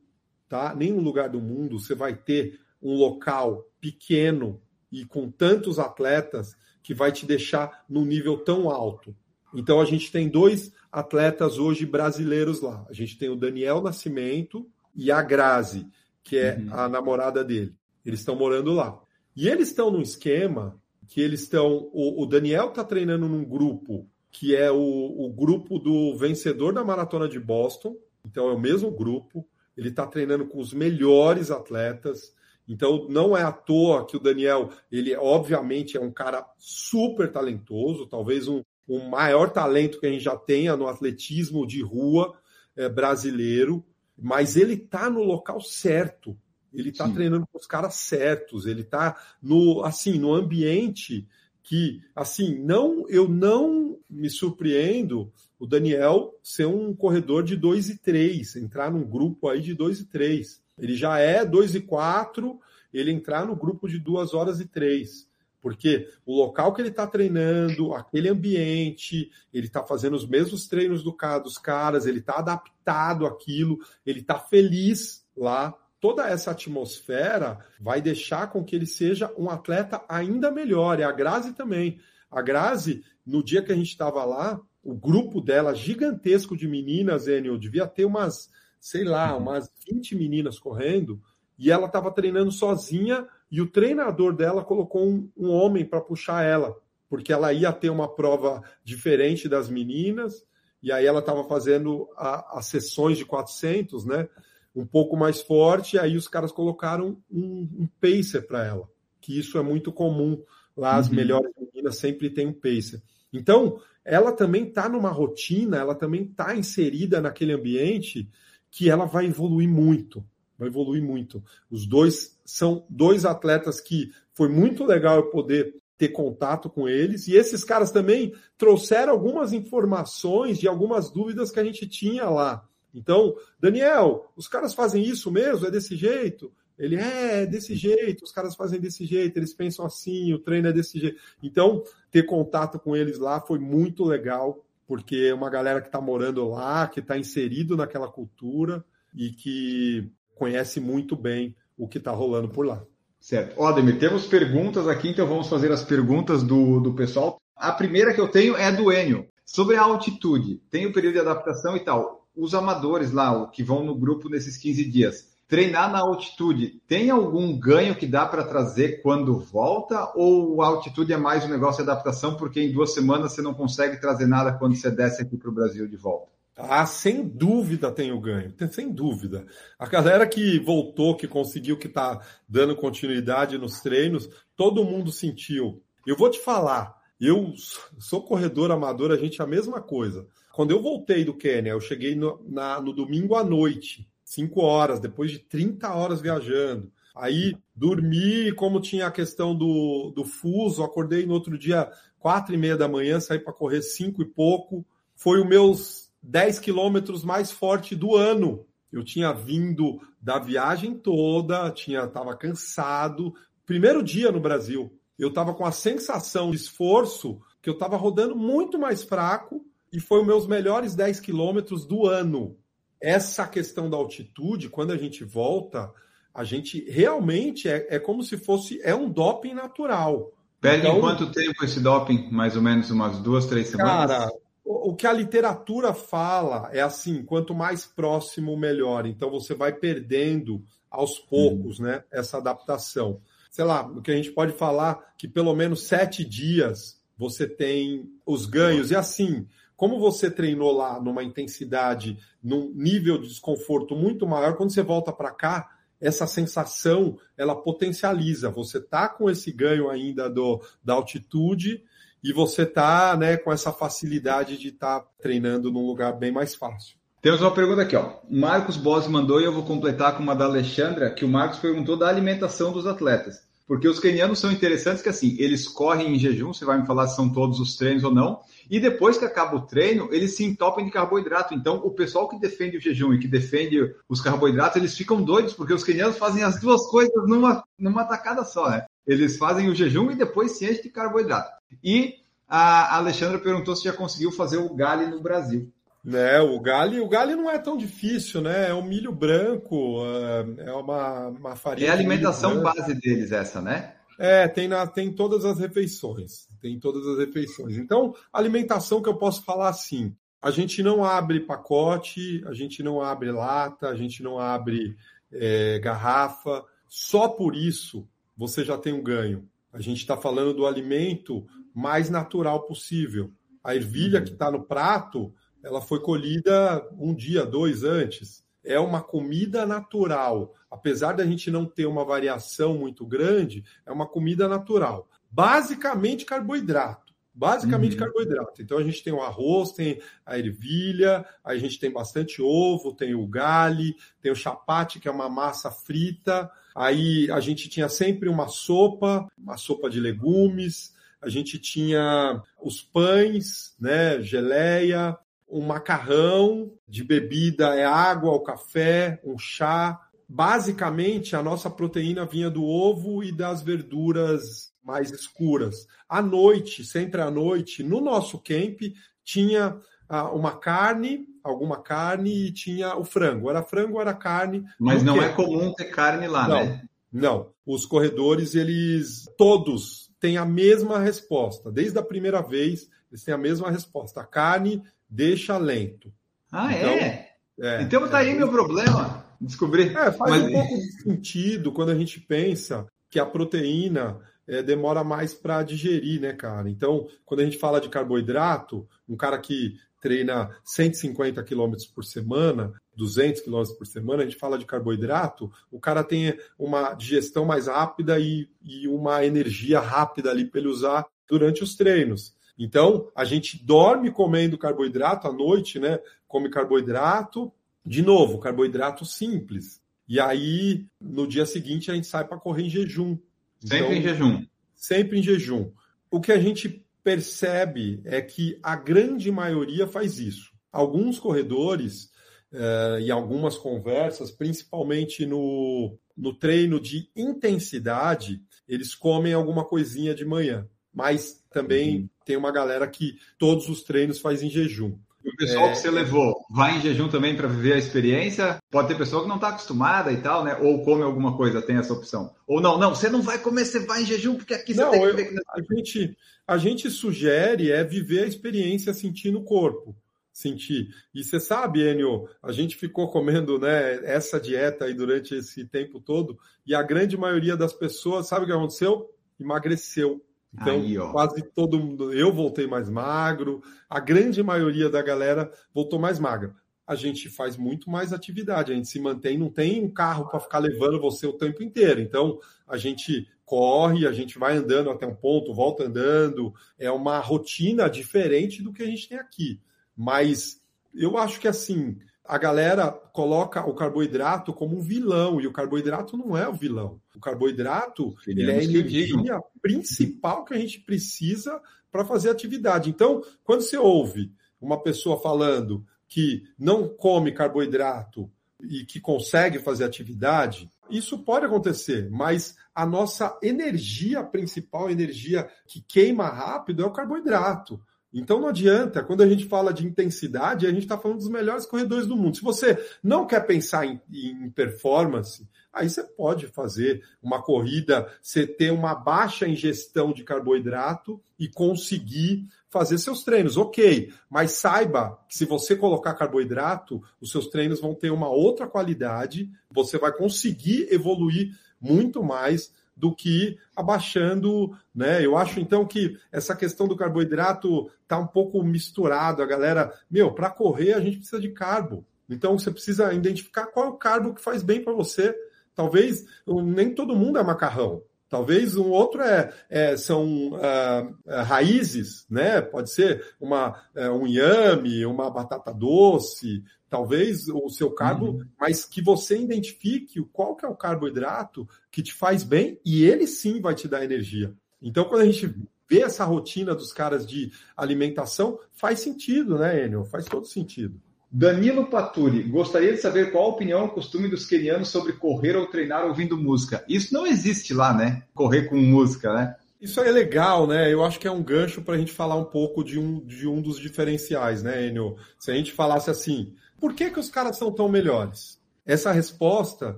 tá? Nenhum lugar do mundo você vai ter um local pequeno e com tantos atletas que vai te deixar num nível tão alto. Então a gente tem dois atletas hoje brasileiros lá. A gente tem o Daniel Nascimento e a Grazi, que é uhum. a namorada dele. Eles estão morando lá. E eles estão num esquema que eles estão. O, o Daniel está treinando num grupo que é o, o grupo do vencedor da maratona de Boston. Então é o mesmo grupo ele está treinando com os melhores atletas. Então, não é à toa que o Daniel, ele obviamente é um cara super talentoso, talvez um, um maior talento que a gente já tenha no atletismo de rua é, brasileiro, mas ele está no local certo. Ele está treinando com os caras certos, ele está no assim no ambiente que assim não eu não me surpreendo o Daniel ser um corredor de 2 e 3, entrar num grupo aí de 2 e 3. Ele já é 2 e 4, ele entrar no grupo de 2 horas e 3. Porque o local que ele está treinando, aquele ambiente, ele está fazendo os mesmos treinos do, dos caras, ele está adaptado àquilo, ele está feliz lá. Toda essa atmosfera vai deixar com que ele seja um atleta ainda melhor. E a Grazi também. A Grazi, no dia que a gente estava lá, o grupo dela gigantesco de meninas, Enio, devia ter umas, sei lá, uhum. umas 20 meninas correndo, e ela estava treinando sozinha, e o treinador dela colocou um, um homem para puxar ela. porque ela ia ter uma prova diferente das meninas, e aí ela estava fazendo as sessões de 400, né? Um pouco mais forte, e aí os caras colocaram um, um pacer para ela, que isso é muito comum. Lá as uhum. melhores meninas sempre têm um pacer. Então, ela também está numa rotina, ela também está inserida naquele ambiente que ela vai evoluir muito. Vai evoluir muito. Os dois são dois atletas que foi muito legal eu poder ter contato com eles. E esses caras também trouxeram algumas informações de algumas dúvidas que a gente tinha lá. Então, Daniel, os caras fazem isso mesmo? É desse jeito? Ele é, é desse jeito, os caras fazem desse jeito, eles pensam assim, o treino é desse jeito. Então, ter contato com eles lá foi muito legal, porque é uma galera que está morando lá, que está inserido naquela cultura e que conhece muito bem o que está rolando por lá. Certo. Odemir, temos perguntas aqui, então vamos fazer as perguntas do, do pessoal. A primeira que eu tenho é do Enio. Sobre a altitude, tem o período de adaptação e tal. Os amadores lá, que vão no grupo nesses 15 dias, treinar na altitude, tem algum ganho que dá para trazer quando volta? Ou a altitude é mais um negócio de adaptação, porque em duas semanas você não consegue trazer nada quando você desce aqui para o Brasil de volta? Ah, sem dúvida tem o ganho, sem dúvida. A galera que voltou, que conseguiu, que está dando continuidade nos treinos, todo mundo sentiu. Eu vou te falar, eu sou corredor amador, a gente é a mesma coisa. Quando eu voltei do Quênia, eu cheguei no, na, no domingo à noite, 5 horas, depois de 30 horas viajando. Aí dormi, como tinha a questão do, do fuso, acordei no outro dia, quatro e meia da manhã, saí para correr cinco e pouco. Foi o meus 10 quilômetros mais forte do ano. Eu tinha vindo da viagem toda, tinha estava cansado. Primeiro dia no Brasil, eu estava com a sensação de esforço que eu estava rodando muito mais fraco e foi os meus melhores 10 quilômetros do ano. Essa questão da altitude, quando a gente volta, a gente realmente é, é como se fosse é um doping natural. Perde então, em quanto tempo esse doping? Mais ou menos umas duas, três semanas? Cara, o que a literatura fala é assim: quanto mais próximo, melhor. Então você vai perdendo aos poucos, hum. né? Essa adaptação. Sei lá, o que a gente pode falar que pelo menos sete dias você tem os ganhos. E assim, como você treinou lá numa intensidade, num nível de desconforto muito maior, quando você volta para cá, essa sensação ela potencializa. Você tá com esse ganho ainda do, da altitude e você tá né, com essa facilidade de estar tá treinando num lugar bem mais fácil. Temos uma pergunta aqui, ó. Marcos Bossi mandou e eu vou completar com uma da Alexandra, que o Marcos perguntou da alimentação dos atletas. Porque os kenianos são interessantes que assim, eles correm em jejum, você vai me falar se são todos os treinos ou não, e depois que acaba o treino, eles se entopem de carboidrato. Então, o pessoal que defende o jejum e que defende os carboidratos, eles ficam doidos, porque os kenianos fazem as duas coisas numa, numa tacada só, né? Eles fazem o jejum e depois se enchem de carboidrato. E a Alexandra perguntou se já conseguiu fazer o gale no Brasil. É, o gale, o gale não é tão difícil, né? É um milho branco, é, é uma, uma farinha. É a alimentação base deles essa, né? É, tem, na, tem todas as refeições. Tem todas as refeições. Então, alimentação que eu posso falar assim: a gente não abre pacote, a gente não abre lata, a gente não abre é, garrafa. Só por isso você já tem um ganho. A gente está falando do alimento mais natural possível. A ervilha que está no prato, ela foi colhida um dia, dois antes. É uma comida natural. Apesar da gente não ter uma variação muito grande, é uma comida natural. Basicamente carboidrato. Basicamente uhum. carboidrato. Então a gente tem o arroz, tem a ervilha, a gente tem bastante ovo, tem o gale, tem o chapate, que é uma massa frita. Aí a gente tinha sempre uma sopa, uma sopa de legumes, a gente tinha os pães, né, geleia, um macarrão de bebida é água, o café, um chá. Basicamente, a nossa proteína vinha do ovo e das verduras mais escuras. À noite, sempre à noite, no nosso camp, tinha ah, uma carne, alguma carne e tinha o frango. Era frango, era carne. Mas não é comum ter carne lá, não, né? Não. Os corredores, eles todos têm a mesma resposta. Desde a primeira vez, eles têm a mesma resposta. A carne deixa lento. Ah, então, é? é? Então tá é, aí meu problema. Descobrir. É, faz Mas... um pouco de sentido quando a gente pensa que a proteína é, demora mais para digerir, né, cara? Então, quando a gente fala de carboidrato, um cara que treina 150 quilômetros por semana, 200 quilômetros por semana, a gente fala de carboidrato, o cara tem uma digestão mais rápida e, e uma energia rápida ali para ele usar durante os treinos. Então, a gente dorme comendo carboidrato à noite, né? Come carboidrato, de novo, carboidrato simples. E aí, no dia seguinte, a gente sai para correr em jejum. Sempre então, em jejum. Sempre em jejum. O que a gente percebe é que a grande maioria faz isso. Alguns corredores uh, e algumas conversas, principalmente no, no treino de intensidade, eles comem alguma coisinha de manhã. Mas também uhum. tem uma galera que todos os treinos faz em jejum. O pessoal é... que você levou vai em jejum também para viver a experiência? Pode ter pessoa que não está acostumada e tal, né? Ou come alguma coisa, tem essa opção. Ou não, não, você não vai comer, você vai em jejum, porque aqui você não, tem que ver. A gente, a gente sugere é viver a experiência sentir no corpo. Sentir. E você sabe, Enio, a gente ficou comendo né, essa dieta aí durante esse tempo todo, e a grande maioria das pessoas, sabe o que aconteceu? Emagreceu então, Aí, quase todo mundo. Eu voltei mais magro, a grande maioria da galera voltou mais magra. A gente faz muito mais atividade, a gente se mantém, não tem um carro para ficar levando você o tempo inteiro. Então, a gente corre, a gente vai andando até um ponto, volta andando. É uma rotina diferente do que a gente tem aqui. Mas eu acho que assim, a galera coloca o carboidrato como um vilão, e o carboidrato não é o vilão. O carboidrato ele é a energia principal que a gente precisa para fazer atividade. Então, quando você ouve uma pessoa falando que não come carboidrato e que consegue fazer atividade, isso pode acontecer, mas a nossa energia principal, a energia que queima rápido, é o carboidrato. Então não adianta, quando a gente fala de intensidade, a gente está falando dos melhores corredores do mundo. Se você não quer pensar em, em, performance, aí você pode fazer uma corrida, você ter uma baixa ingestão de carboidrato e conseguir fazer seus treinos. Ok, mas saiba que se você colocar carboidrato, os seus treinos vão ter uma outra qualidade, você vai conseguir evoluir muito mais do que abaixando, né? Eu acho então que essa questão do carboidrato tá um pouco misturado. A galera, meu, para correr a gente precisa de carbo. Então você precisa identificar qual é o carbo que faz bem para você. Talvez nem todo mundo é macarrão. Talvez um outro é, é são uh, raízes, né? Pode ser uma, uh, um inhame, uma batata doce, talvez o seu carbo, uhum. mas que você identifique qual que é o carboidrato que te faz bem e ele sim vai te dar energia. Então, quando a gente vê essa rotina dos caras de alimentação, faz sentido, né, Enio? Faz todo sentido. Danilo Paturi, gostaria de saber qual a opinião ou costume dos quenianos sobre correr ou treinar ouvindo música. Isso não existe lá, né? Correr com música, né? Isso é legal, né? Eu acho que é um gancho para a gente falar um pouco de um, de um dos diferenciais, né, Enio? Se a gente falasse assim, por que, que os caras são tão melhores? Essa resposta,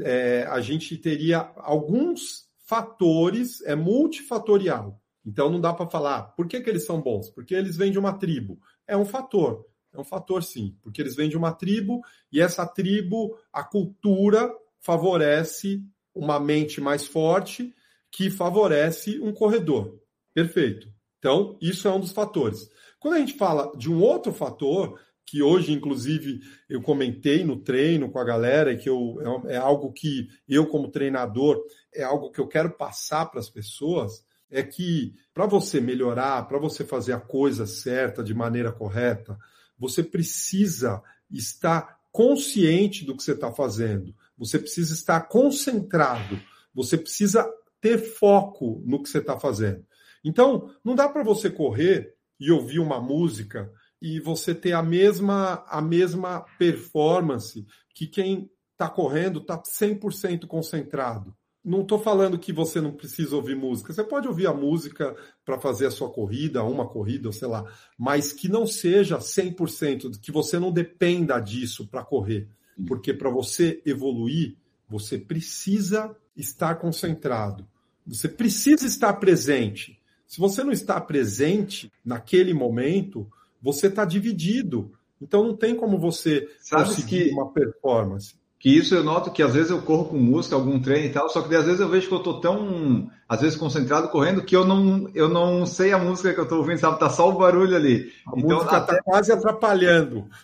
é, a gente teria alguns fatores, é multifatorial. Então não dá para falar por que, que eles são bons? Porque eles vêm de uma tribo. É um fator. É um fator, sim, porque eles vêm de uma tribo e essa tribo, a cultura favorece uma mente mais forte que favorece um corredor. Perfeito. Então, isso é um dos fatores. Quando a gente fala de um outro fator, que hoje, inclusive, eu comentei no treino com a galera, e que eu, é, é algo que eu, como treinador, é algo que eu quero passar para as pessoas, é que para você melhorar, para você fazer a coisa certa, de maneira correta, você precisa estar consciente do que você está fazendo, você precisa estar concentrado, você precisa ter foco no que você está fazendo. Então, não dá para você correr e ouvir uma música e você ter a mesma, a mesma performance que quem está correndo está 100% concentrado. Não estou falando que você não precisa ouvir música. Você pode ouvir a música para fazer a sua corrida, uma corrida, sei lá, mas que não seja 100%, que você não dependa disso para correr. Porque para você evoluir, você precisa estar concentrado. Você precisa estar presente. Se você não está presente naquele momento, você está dividido. Então não tem como você Sabe conseguir que... uma performance. que isso eu noto que às vezes eu corro com música, algum treino e tal, só que às vezes eu vejo que eu tô tão, às vezes concentrado correndo que eu não, eu não sei a música que eu tô ouvindo, sabe? Tá só o barulho ali. A então, música tá até... tá quase atrapalhando.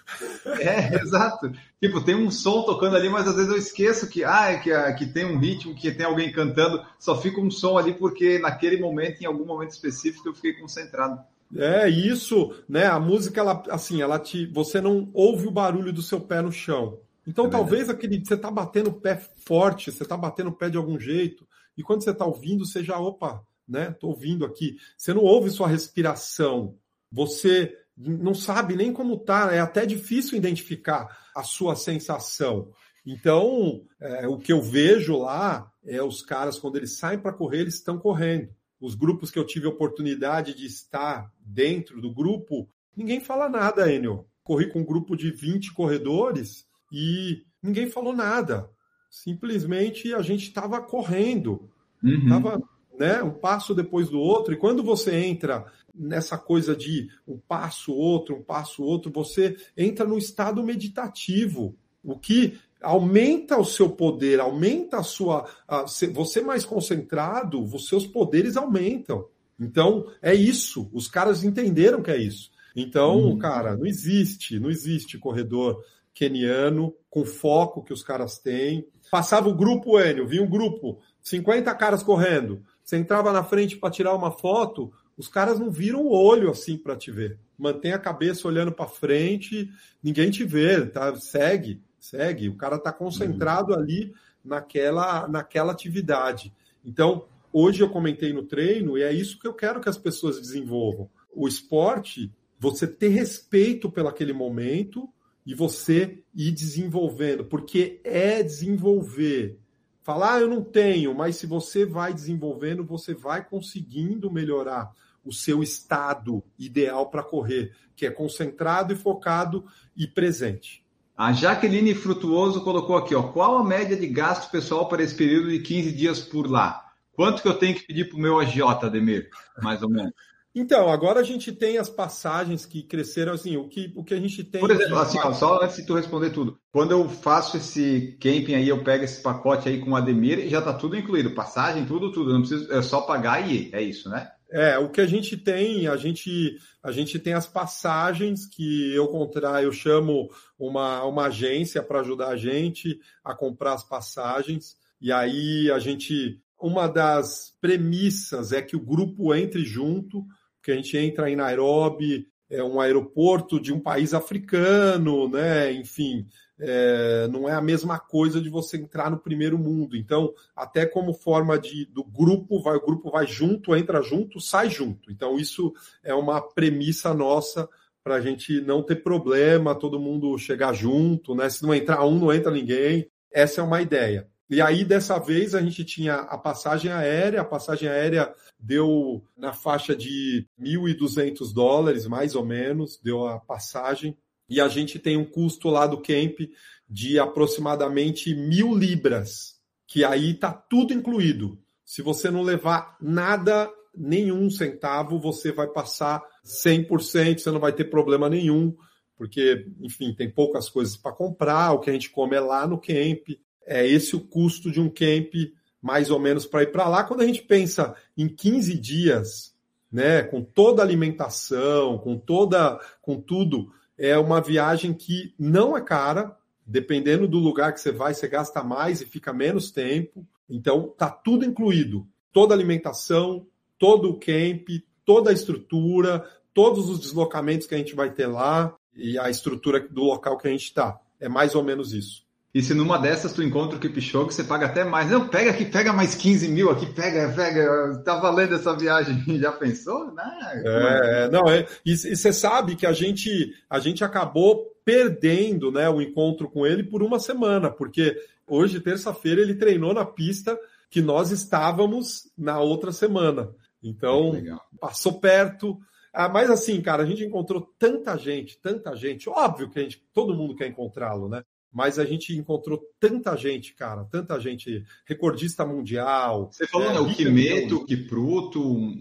É, exato. Tipo, tem um som tocando ali, mas às vezes eu esqueço que, ah, é que, ah, que tem um ritmo, que tem alguém cantando, só fica um som ali porque naquele momento, em algum momento específico, eu fiquei concentrado. É isso, né? A música, ela, assim, ela te, você não ouve o barulho do seu pé no chão. Então, é talvez aquele você está batendo o pé forte, você está batendo o pé de algum jeito, e quando você está ouvindo, você já, opa, né? Estou ouvindo aqui. Você não ouve sua respiração, você não sabe nem como tá, é até difícil identificar a sua sensação. Então, é, o que eu vejo lá é os caras, quando eles saem para correr, eles estão correndo. Os grupos que eu tive a oportunidade de estar dentro do grupo, ninguém fala nada, Enio. Corri com um grupo de 20 corredores, e ninguém falou nada. Simplesmente a gente estava correndo, estava uhum. né, um passo depois do outro. E quando você entra nessa coisa de um passo outro, um passo outro, você entra no estado meditativo, o que aumenta o seu poder, aumenta a sua. A, você mais concentrado, os seus poderes aumentam. Então, é isso. Os caras entenderam que é isso. Então, uhum. cara, não existe, não existe corredor keniano, com foco que os caras têm. Passava o grupo, Enio, vinha um grupo, 50 caras correndo. Você entrava na frente para tirar uma foto, os caras não viram o olho assim para te ver. Mantém a cabeça olhando para frente, ninguém te vê, tá? Segue, segue. O cara está concentrado uhum. ali naquela, naquela atividade. Então, hoje eu comentei no treino e é isso que eu quero que as pessoas desenvolvam. O esporte, você ter respeito pelo aquele momento, e você ir desenvolvendo, porque é desenvolver. Falar, ah, eu não tenho, mas se você vai desenvolvendo, você vai conseguindo melhorar o seu estado ideal para correr, que é concentrado e focado e presente. A Jaqueline Frutuoso colocou aqui, ó, qual a média de gasto pessoal para esse período de 15 dias por lá? Quanto que eu tenho que pedir para o meu agiota, Ademir? Mais ou menos. Então, agora a gente tem as passagens que cresceram assim, o que, o que a gente tem. Por exemplo, assim, ó, só antes de tu responder tudo. Quando eu faço esse camping aí, eu pego esse pacote aí com o Ademir e já tá tudo incluído. Passagem, tudo, tudo. Não preciso, é só pagar e ir. É isso, né? É, o que a gente tem, a gente, a gente tem as passagens que eu comprar, eu chamo uma, uma agência para ajudar a gente a comprar as passagens. E aí a gente. Uma das premissas é que o grupo entre junto porque a gente entra em Nairobi, é um aeroporto de um país africano, né? Enfim, é, não é a mesma coisa de você entrar no primeiro mundo. Então, até como forma de do grupo, vai, o grupo vai junto, entra junto, sai junto. Então, isso é uma premissa nossa para a gente não ter problema, todo mundo chegar junto, né? Se não entrar um, não entra ninguém. Essa é uma ideia. E aí, dessa vez, a gente tinha a passagem aérea, a passagem aérea deu na faixa de 1.200 dólares, mais ou menos, deu a passagem. E a gente tem um custo lá do camp de aproximadamente mil libras, que aí está tudo incluído. Se você não levar nada, nenhum centavo, você vai passar 100%, você não vai ter problema nenhum, porque, enfim, tem poucas coisas para comprar, o que a gente come é lá no camp, é esse o custo de um camp, mais ou menos, para ir para lá. Quando a gente pensa em 15 dias, né, com toda a alimentação, com toda, com tudo, é uma viagem que não é cara. Dependendo do lugar que você vai, você gasta mais e fica menos tempo. Então, tá tudo incluído. Toda a alimentação, todo o camp, toda a estrutura, todos os deslocamentos que a gente vai ter lá e a estrutura do local que a gente está. É mais ou menos isso. E se numa dessas tu encontra o Kipchoge, você paga até mais. Não, pega aqui, pega mais 15 mil aqui, pega, pega. Tá valendo essa viagem. Já pensou? Não, é, não, é. E, você sabe que a gente, a gente acabou perdendo né, o encontro com ele por uma semana, porque hoje, terça-feira, ele treinou na pista que nós estávamos na outra semana. Então, passou perto. Ah, mas assim, cara, a gente encontrou tanta gente, tanta gente. Óbvio que a gente, todo mundo quer encontrá-lo, né? Mas a gente encontrou tanta gente, cara, tanta gente, recordista mundial. Você falou, é, né, o Kimeto, o Kipruto,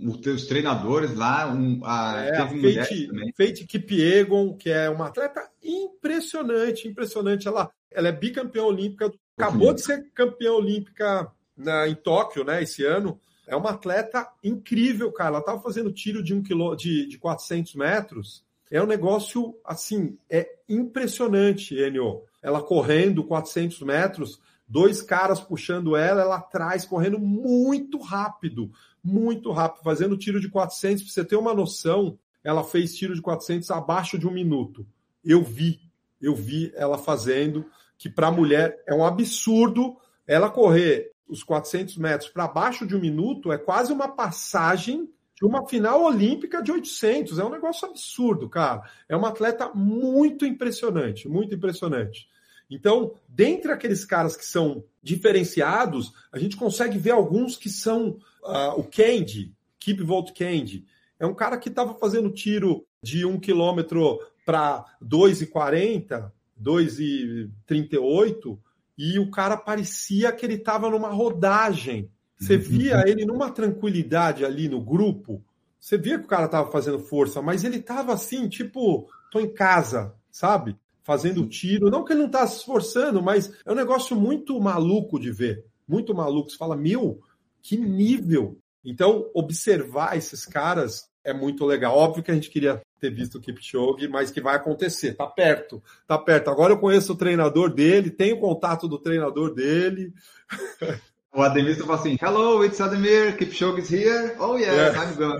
os treinadores lá, um, a, é, a Fate, Fate Kipiegon, que é uma atleta impressionante, impressionante. Ela Ela é bicampeã olímpica, acabou de ser campeã olímpica na, em Tóquio, né, esse ano. É uma atleta incrível, cara. Ela estava fazendo tiro de um quilô, de, de 400 metros. É um negócio, assim, é impressionante, Enio. Ela correndo 400 metros, dois caras puxando ela, ela atrás, correndo muito rápido, muito rápido, fazendo tiro de 400. Pra você ter uma noção, ela fez tiro de 400 abaixo de um minuto. Eu vi, eu vi ela fazendo, que para mulher é um absurdo ela correr os 400 metros para baixo de um minuto, é quase uma passagem de uma final olímpica de 800. É um negócio absurdo, cara. É uma atleta muito impressionante, muito impressionante. Então, dentre aqueles caras que são diferenciados, a gente consegue ver alguns que são uh, o Candy, Keep Volt Candy. É um cara que estava fazendo tiro de um quilômetro para 2,40, 2,38, e o cara parecia que ele estava numa rodagem. Você via ele numa tranquilidade ali no grupo. Você via que o cara estava fazendo força, mas ele estava assim, tipo, tô em casa, sabe? Fazendo tiro. Não que ele não está se esforçando, mas é um negócio muito maluco de ver. Muito maluco. Você fala, meu, que nível. Então, observar esses caras é muito legal. Óbvio que a gente queria ter visto o Kipchoge, mas que vai acontecer. Tá perto, tá perto. Agora eu conheço o treinador dele, tenho contato do treinador dele. O Ademir fala assim: Hello, it's Ademir. Kipchoge is here. Oh yes, yeah. I'm going,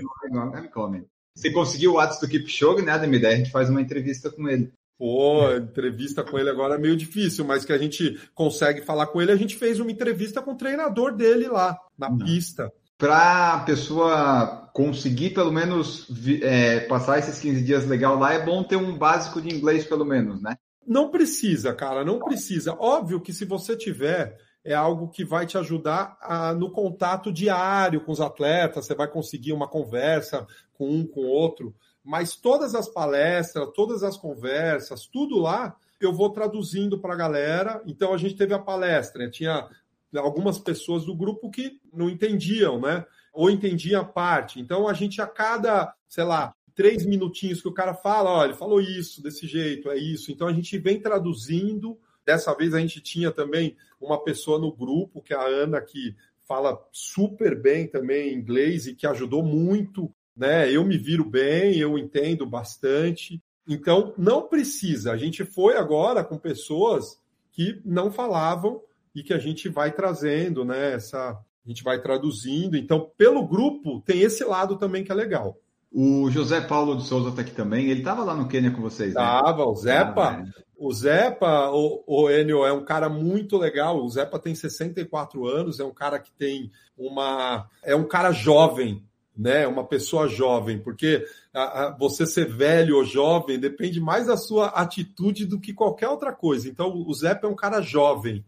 I'm coming. Você conseguiu o WhatsApp do Kipchoge, né, Ademir? Daí a gente faz uma entrevista com ele. Pô, entrevista com ele agora é meio difícil, mas que a gente consegue falar com ele. A gente fez uma entrevista com o treinador dele lá, na Não. pista para a pessoa conseguir pelo menos é, passar esses 15 dias legal lá, é bom ter um básico de inglês pelo menos, né? Não precisa, cara, não precisa. Óbvio que se você tiver, é algo que vai te ajudar a, no contato diário com os atletas, você vai conseguir uma conversa com um, com outro, mas todas as palestras, todas as conversas, tudo lá, eu vou traduzindo para a galera. Então a gente teve a palestra, tinha algumas pessoas do grupo que não entendiam, né? Ou entendiam a parte. Então a gente a cada, sei lá, três minutinhos que o cara fala, olha, ele falou isso, desse jeito, é isso. Então a gente vem traduzindo. Dessa vez a gente tinha também uma pessoa no grupo, que é a Ana, que fala super bem também inglês e que ajudou muito, né? Eu me viro bem, eu entendo bastante. Então não precisa. A gente foi agora com pessoas que não falavam e que a gente vai trazendo, né? Essa, a gente vai traduzindo. Então, pelo grupo, tem esse lado também que é legal. O José Paulo de Souza está aqui também. Ele estava lá no Quênia com vocês, né? Tava, o Zepa. Ah, o Zepa, o, o Enio, é um cara muito legal. O Zepa tem 64 anos, é um cara que tem uma. É um cara jovem, né? Uma pessoa jovem, porque a, a, você ser velho ou jovem depende mais da sua atitude do que qualquer outra coisa. Então, o Zepa é um cara jovem.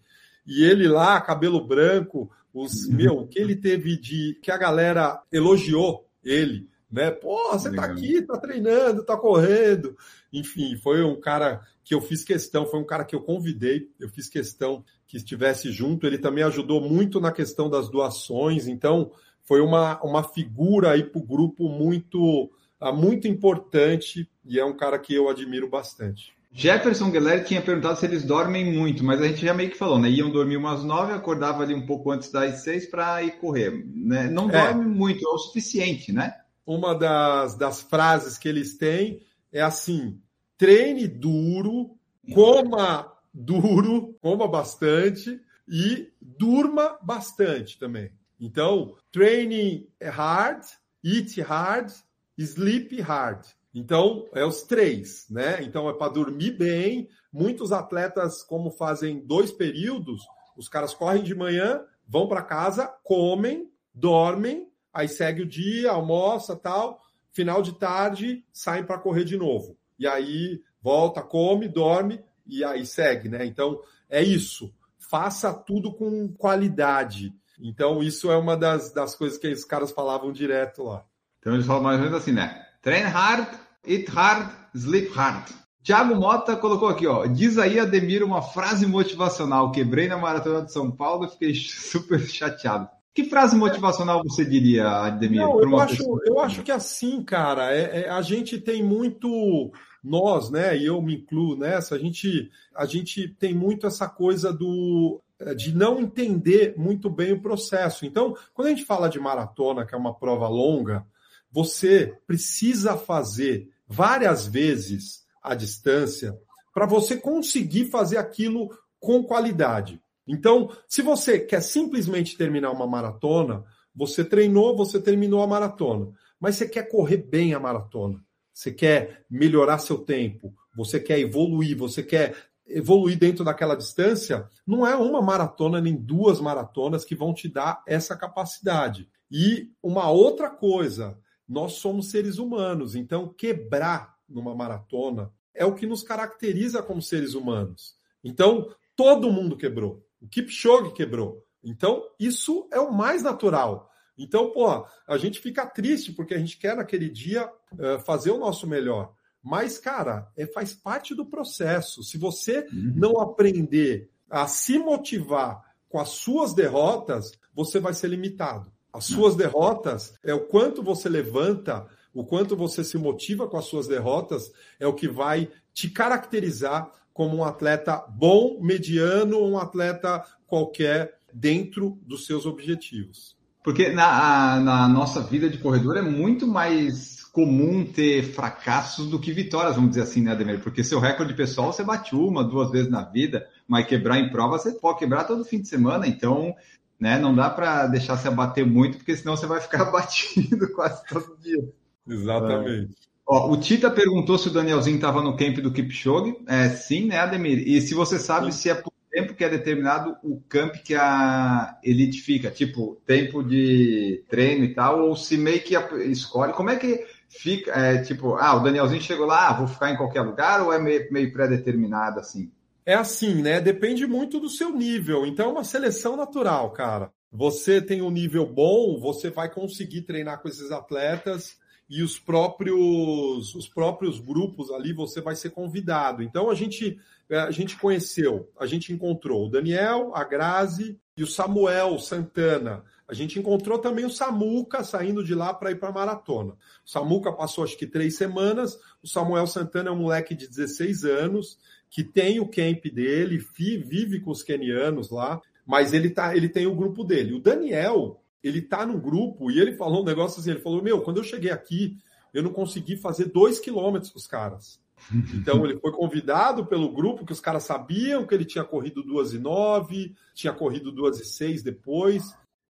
E ele lá, cabelo branco, os meu, o que ele teve de que a galera elogiou ele, né? Pô, você tá aqui, tá treinando, tá correndo. Enfim, foi um cara que eu fiz questão, foi um cara que eu convidei, eu fiz questão que estivesse junto. Ele também ajudou muito na questão das doações, então foi uma, uma figura aí para o grupo muito, ah, muito importante e é um cara que eu admiro bastante. Jefferson Geller tinha perguntado se eles dormem muito, mas a gente já meio que falou, né? Iam dormir umas nove, acordava ali um pouco antes das seis para ir correr. Né? Não é. dorme muito, é o suficiente, né? Uma das, das frases que eles têm é assim: treine duro, coma duro, coma bastante e durma bastante também. Então, training hard, eat hard, sleep hard. Então, é os três, né? Então, é para dormir bem. Muitos atletas, como fazem dois períodos, os caras correm de manhã, vão para casa, comem, dormem, aí segue o dia, almoça tal. Final de tarde, saem para correr de novo. E aí volta, come, dorme e aí segue, né? Então, é isso. Faça tudo com qualidade. Então, isso é uma das, das coisas que os caras falavam direto lá. Então, eles falam mais ou menos assim, né? Train hard, eat hard, sleep hard. Tiago Mota colocou aqui, ó. Diz aí, Ademir, uma frase motivacional. Quebrei na maratona de São Paulo e fiquei super chateado. Que frase motivacional você diria, Ademir? Não, eu, acho, eu acho que assim, cara, é, é, a gente tem muito, nós, né, e eu me incluo nessa, a gente, a gente tem muito essa coisa do é, de não entender muito bem o processo. Então, quando a gente fala de maratona, que é uma prova longa, você precisa fazer várias vezes a distância para você conseguir fazer aquilo com qualidade. Então, se você quer simplesmente terminar uma maratona, você treinou, você terminou a maratona, mas você quer correr bem a maratona, você quer melhorar seu tempo, você quer evoluir, você quer evoluir dentro daquela distância, não é uma maratona nem duas maratonas que vão te dar essa capacidade. E uma outra coisa, nós somos seres humanos, então quebrar numa maratona é o que nos caracteriza como seres humanos. Então, todo mundo quebrou. O Kipchoge quebrou. Então, isso é o mais natural. Então, pô, a gente fica triste porque a gente quer naquele dia uh, fazer o nosso melhor. Mas, cara, é, faz parte do processo. Se você uhum. não aprender a se motivar com as suas derrotas, você vai ser limitado. As suas derrotas é o quanto você levanta, o quanto você se motiva com as suas derrotas, é o que vai te caracterizar como um atleta bom, mediano, ou um atleta qualquer dentro dos seus objetivos. Porque na, na nossa vida de corredor é muito mais comum ter fracassos do que vitórias, vamos dizer assim, né, Ademir? Porque seu recorde pessoal você bate uma, duas vezes na vida, mas quebrar em prova você pode quebrar todo fim de semana, então né, não dá para deixar se abater muito, porque senão você vai ficar batido quase todo dia. Exatamente. É. Ó, o Tita perguntou se o Danielzinho estava no camp do Kipchoge. É, sim, né, Ademir? E se você sabe sim. se é por tempo que é determinado o camp que a elite fica, tipo, tempo de treino e tal, ou se meio que escolhe. Como é que fica, é, tipo, ah, o Danielzinho chegou lá, ah, vou ficar em qualquer lugar ou é meio, meio pré-determinado assim? É assim, né? Depende muito do seu nível. Então, é uma seleção natural, cara. Você tem um nível bom, você vai conseguir treinar com esses atletas e os próprios os próprios grupos ali você vai ser convidado. Então a gente é, a gente conheceu, a gente encontrou o Daniel, a Grazi e o Samuel Santana. A gente encontrou também o Samuca saindo de lá para ir para a maratona. O Samuca passou acho que três semanas. O Samuel Santana é um moleque de 16 anos que tem o camp dele, vive com os kenianos lá, mas ele, tá, ele tem o grupo dele. O Daniel, ele tá no grupo e ele falou um negócio assim: ele falou, meu, quando eu cheguei aqui, eu não consegui fazer dois quilômetros com os caras. Então ele foi convidado pelo grupo, que os caras sabiam que ele tinha corrido duas e nove, tinha corrido duas e seis depois.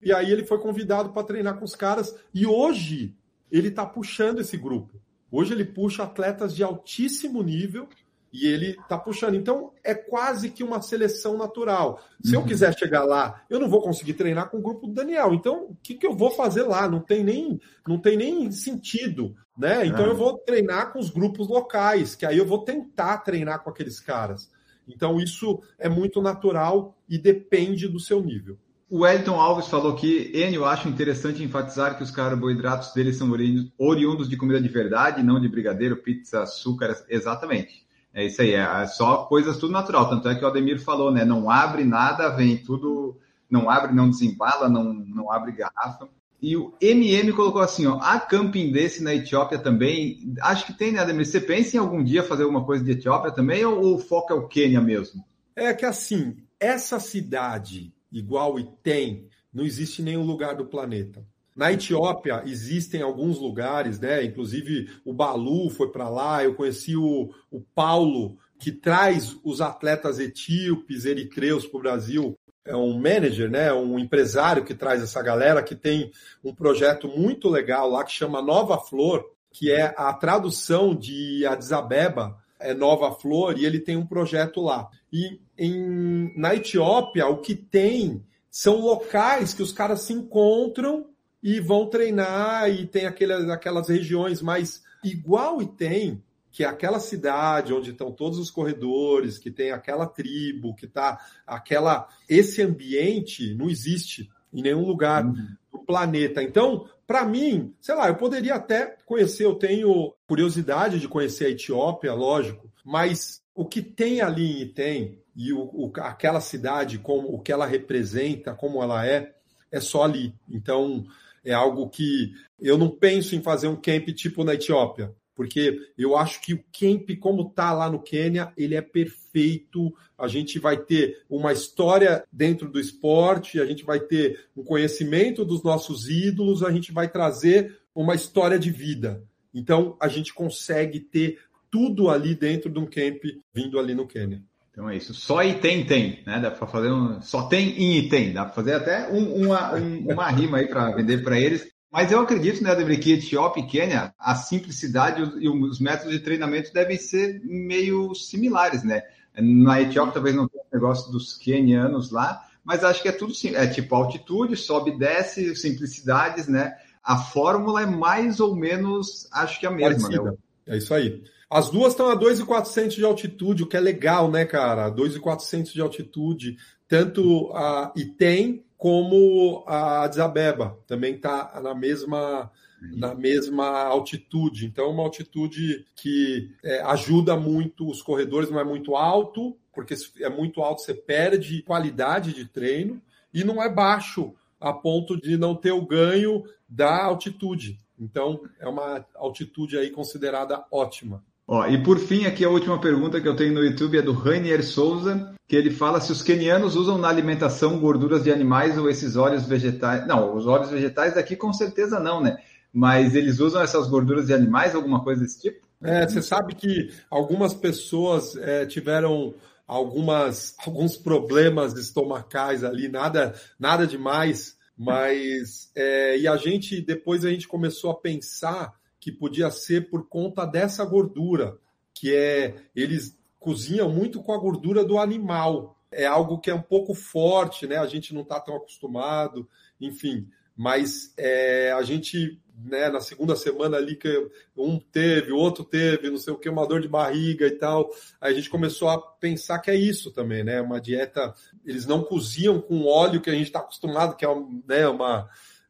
E aí ele foi convidado para treinar com os caras. E hoje ele está puxando esse grupo. Hoje ele puxa atletas de altíssimo nível e ele está puxando. Então é quase que uma seleção natural. Se uhum. eu quiser chegar lá, eu não vou conseguir treinar com o grupo do Daniel. Então o que, que eu vou fazer lá? Não tem nem, não tem nem sentido. Né? Então eu vou treinar com os grupos locais, que aí eu vou tentar treinar com aqueles caras. Então isso é muito natural e depende do seu nível. O Wellington Alves falou que, Enio, acho interessante enfatizar que os carboidratos deles são oriundos de comida de verdade, não de brigadeiro, pizza, açúcar. Exatamente. É isso aí, é só coisas tudo natural. Tanto é que o Ademir falou, né? Não abre nada, vem tudo, não abre, não desembala, não, não abre garrafa. E o MM colocou assim, ó, a camping desse na Etiópia também. Acho que tem, né, Ademir? Você pensa em algum dia fazer alguma coisa de Etiópia também ou o foco é o Quênia mesmo? É que assim, essa cidade igual e tem, não existe em nenhum lugar do planeta. Na Etiópia existem alguns lugares, né? Inclusive o Balu foi para lá. Eu conheci o, o Paulo, que traz os atletas etíopes, eritreus para o Brasil. É um manager, né? Um empresário que traz essa galera que tem um projeto muito legal lá que chama Nova Flor, que é a tradução de Addis Abeba, é Nova Flor, e ele tem um projeto lá. E em, na Etiópia, o que tem são locais que os caras se encontram e vão treinar, e tem aquelas, aquelas regiões mais igual e tem, que é aquela cidade onde estão todos os corredores, que tem aquela tribo, que tá aquela. Esse ambiente não existe em nenhum lugar uhum. do planeta. Então, para mim, sei lá, eu poderia até conhecer, eu tenho curiosidade de conhecer a Etiópia, lógico, mas o que tem ali em Item e o, o, aquela cidade, como o que ela representa, como ela é, é só ali. Então, é algo que eu não penso em fazer um camp tipo na Etiópia, porque eu acho que o camp, como está lá no Quênia, ele é perfeito. A gente vai ter uma história dentro do esporte, a gente vai ter um conhecimento dos nossos ídolos, a gente vai trazer uma história de vida. Então, a gente consegue ter tudo ali dentro de um camp vindo ali no Quênia. Então é isso. Só item tem, né? Dá para fazer um. Só tem em item. Dá para fazer até um, uma, um, uma rima aí para vender para eles. Mas eu acredito, né, Ademir, que Etiópia e Quênia, a simplicidade e os métodos de treinamento devem ser meio similares, né? Na Etiópia talvez não tenha o negócio dos quenianos lá, mas acho que é tudo sim. É tipo altitude, sobe e desce, simplicidades, né? A fórmula é mais ou menos, acho que é a mesma, né? Parecida. né? É isso aí. As duas estão a 2.400 de altitude, o que é legal, né, cara? 2.400 de altitude, tanto a Item como a Addis Abeba, também está na mesma na mesma altitude. Então, uma altitude que é, ajuda muito os corredores, não é muito alto, porque é muito alto você perde qualidade de treino, e não é baixo a ponto de não ter o ganho da altitude. Então, é uma altitude aí considerada ótima. Ó, e por fim, aqui a última pergunta que eu tenho no YouTube é do Rainier Souza, que ele fala se os quenianos usam na alimentação gorduras de animais ou esses óleos vegetais. Não, os óleos vegetais daqui com certeza não, né? Mas eles usam essas gorduras de animais, alguma coisa desse tipo? É, você sabe que algumas pessoas é, tiveram algumas, alguns problemas estomacais ali, nada, nada demais, mas é, e a gente depois a gente começou a pensar que podia ser por conta dessa gordura, que é eles cozinham muito com a gordura do animal. É algo que é um pouco forte, né? A gente não está tão acostumado, enfim. Mas é, a gente, né, na segunda semana ali, que um teve, o outro teve, não sei o que, uma dor de barriga e tal, aí a gente começou a pensar que é isso também, né? Uma dieta. Eles não cozinham com óleo que a gente está acostumado, que é, né, uma,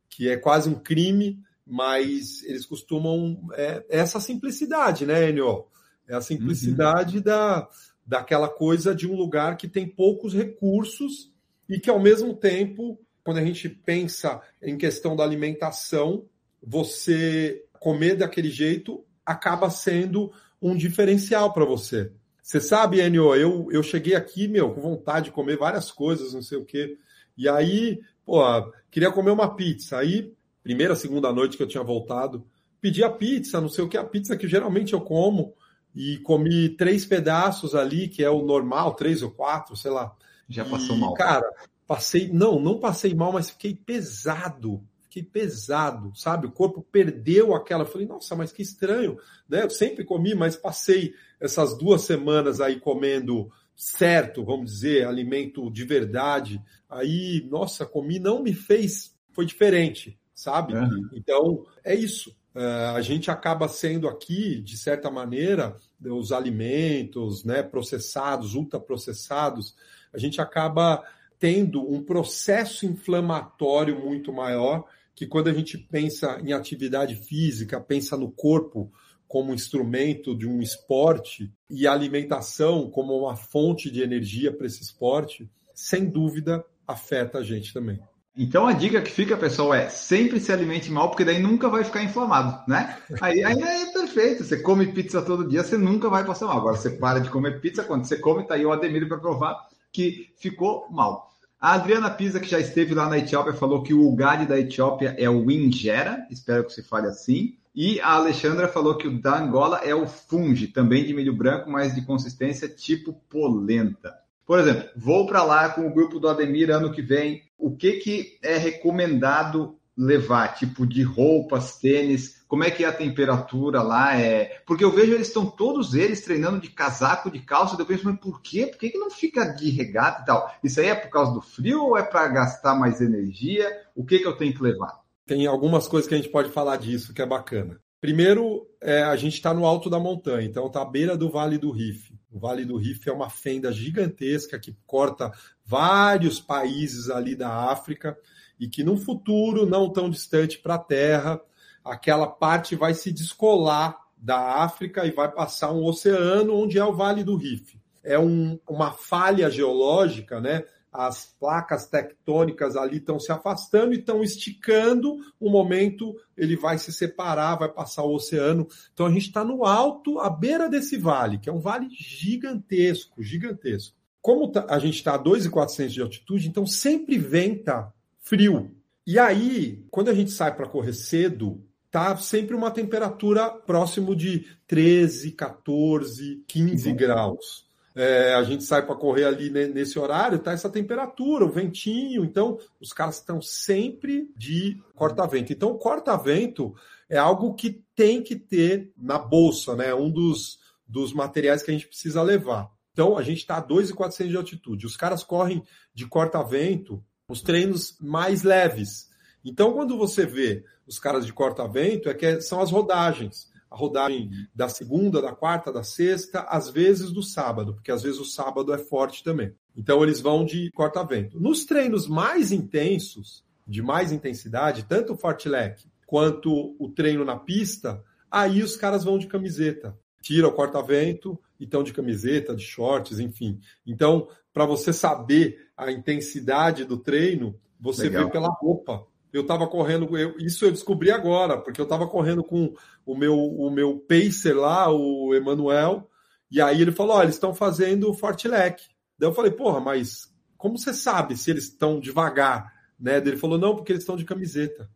que é quase um crime mas eles costumam. É, é, essa simplicidade, né, Enio? É a simplicidade uhum. da, daquela coisa de um lugar que tem poucos recursos e que, ao mesmo tempo, quando a gente pensa em questão da alimentação, você comer daquele jeito acaba sendo um diferencial para você. Você sabe, Enio, eu, eu cheguei aqui, meu, com vontade de comer várias coisas, não sei o quê. E aí, pô, queria comer uma pizza. Aí primeira, segunda noite que eu tinha voltado, pedi a pizza, não sei o que, a pizza que geralmente eu como, e comi três pedaços ali, que é o normal, três ou quatro, sei lá. Já passou e, mal. Cara, passei, não, não passei mal, mas fiquei pesado. Fiquei pesado, sabe? O corpo perdeu aquela. Falei, nossa, mas que estranho, né? Eu sempre comi, mas passei essas duas semanas aí comendo certo, vamos dizer, alimento de verdade. Aí, nossa, comi, não me fez, foi diferente sabe? Uhum. Então, é isso. Uh, a gente acaba sendo aqui, de certa maneira, os alimentos né, processados, ultraprocessados, a gente acaba tendo um processo inflamatório muito maior que quando a gente pensa em atividade física, pensa no corpo como instrumento de um esporte e a alimentação como uma fonte de energia para esse esporte, sem dúvida afeta a gente também. Então a dica que fica, pessoal, é sempre se alimente mal, porque daí nunca vai ficar inflamado, né? Aí, aí é perfeito. Você come pizza todo dia, você nunca vai passar mal. Agora você para de comer pizza, quando você come, tá aí o Ademir para provar que ficou mal. A Adriana Pisa, que já esteve lá na Etiópia, falou que o Ugadi da Etiópia é o Injera, espero que se fale assim. E a Alexandra falou que o da Angola é o Fungi, também de milho branco, mas de consistência tipo polenta. Por exemplo, vou para lá com o grupo do Ademir ano que vem. O que, que é recomendado levar? Tipo de roupas, tênis? Como é que é a temperatura lá? É... Porque eu vejo eles estão todos eles treinando de casaco, de calça. Eu penso, mas por quê? Por que, que não fica de regata e tal? Isso aí é por causa do frio ou é para gastar mais energia? O que, que eu tenho que levar? Tem algumas coisas que a gente pode falar disso que é bacana. Primeiro, é, a gente está no alto da montanha, então está à beira do Vale do Rift. O Vale do Rift é uma fenda gigantesca que corta vários países ali da África e que no futuro, não tão distante para a Terra, aquela parte vai se descolar da África e vai passar um oceano onde é o Vale do Rift. É um, uma falha geológica, né? As placas tectônicas ali estão se afastando e estão esticando. Um momento ele vai se separar, vai passar o oceano. Então a gente está no alto, à beira desse vale, que é um vale gigantesco, gigantesco. Como tá, a gente está a 2,400 de altitude, então sempre venta frio. E aí, quando a gente sai para correr cedo, tá sempre uma temperatura próximo de 13, 14, 15 graus. É, a gente sai para correr ali nesse horário, tá essa temperatura, o ventinho, então os caras estão sempre de corta-vento. Então, corta-vento é algo que tem que ter na bolsa, né? Um dos, dos materiais que a gente precisa levar. Então, a gente está a 2,400 de altitude. Os caras correm de corta-vento os treinos mais leves. Então, quando você vê os caras de corta-vento, é que são as rodagens. A rodagem da segunda, da quarta, da sexta, às vezes do sábado, porque às vezes o sábado é forte também. Então, eles vão de corta-vento. Nos treinos mais intensos, de mais intensidade, tanto o fartlek quanto o treino na pista, aí os caras vão de camiseta. Tira o corta-vento e estão de camiseta, de shorts, enfim. Então, para você saber a intensidade do treino, você Legal. vê pela roupa. Eu estava correndo, eu, isso eu descobri agora, porque eu estava correndo com o meu, o meu pacer lá, o Emanuel, e aí ele falou: oh, eles estão fazendo o Fortilec. Daí eu falei: porra, mas como você sabe se eles estão devagar? Né? Ele falou: não, porque eles estão de camiseta.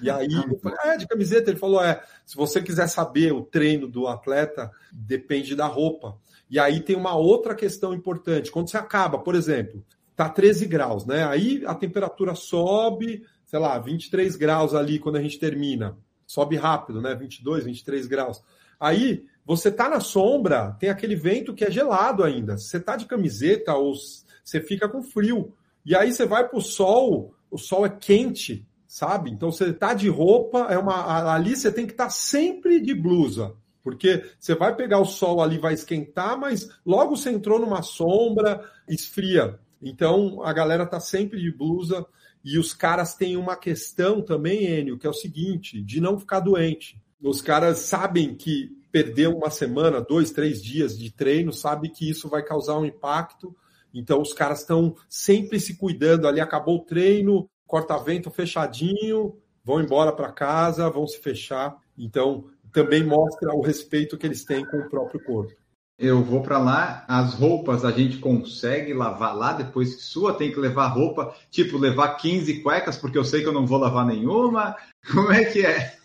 E aí eu falei, ah, é de camiseta. Ele falou: é, se você quiser saber o treino do atleta, depende da roupa. E aí tem uma outra questão importante. Quando você acaba, por exemplo, tá 13 graus, né? Aí a temperatura sobe, sei lá, 23 graus ali quando a gente termina. Sobe rápido, né? 22, 23 graus. Aí você tá na sombra, tem aquele vento que é gelado ainda. Você tá de camiseta ou você fica com frio. E aí você vai pro sol, o sol é quente, sabe? Então você tá de roupa, é uma ali você tem que estar tá sempre de blusa, porque você vai pegar o sol ali, vai esquentar, mas logo você entrou numa sombra, esfria. Então a galera tá sempre de blusa e os caras têm uma questão também, Enio, que é o seguinte, de não ficar doente. Os caras sabem que perder uma semana, dois, três dias de treino, sabe que isso vai causar um impacto. Então os caras estão sempre se cuidando ali, acabou o treino, corta-vento fechadinho, vão embora para casa, vão se fechar. Então, também mostra o respeito que eles têm com o próprio corpo. Eu vou para lá, as roupas a gente consegue lavar lá depois que sua, tem que levar roupa, tipo, levar 15 cuecas, porque eu sei que eu não vou lavar nenhuma. Como é que é?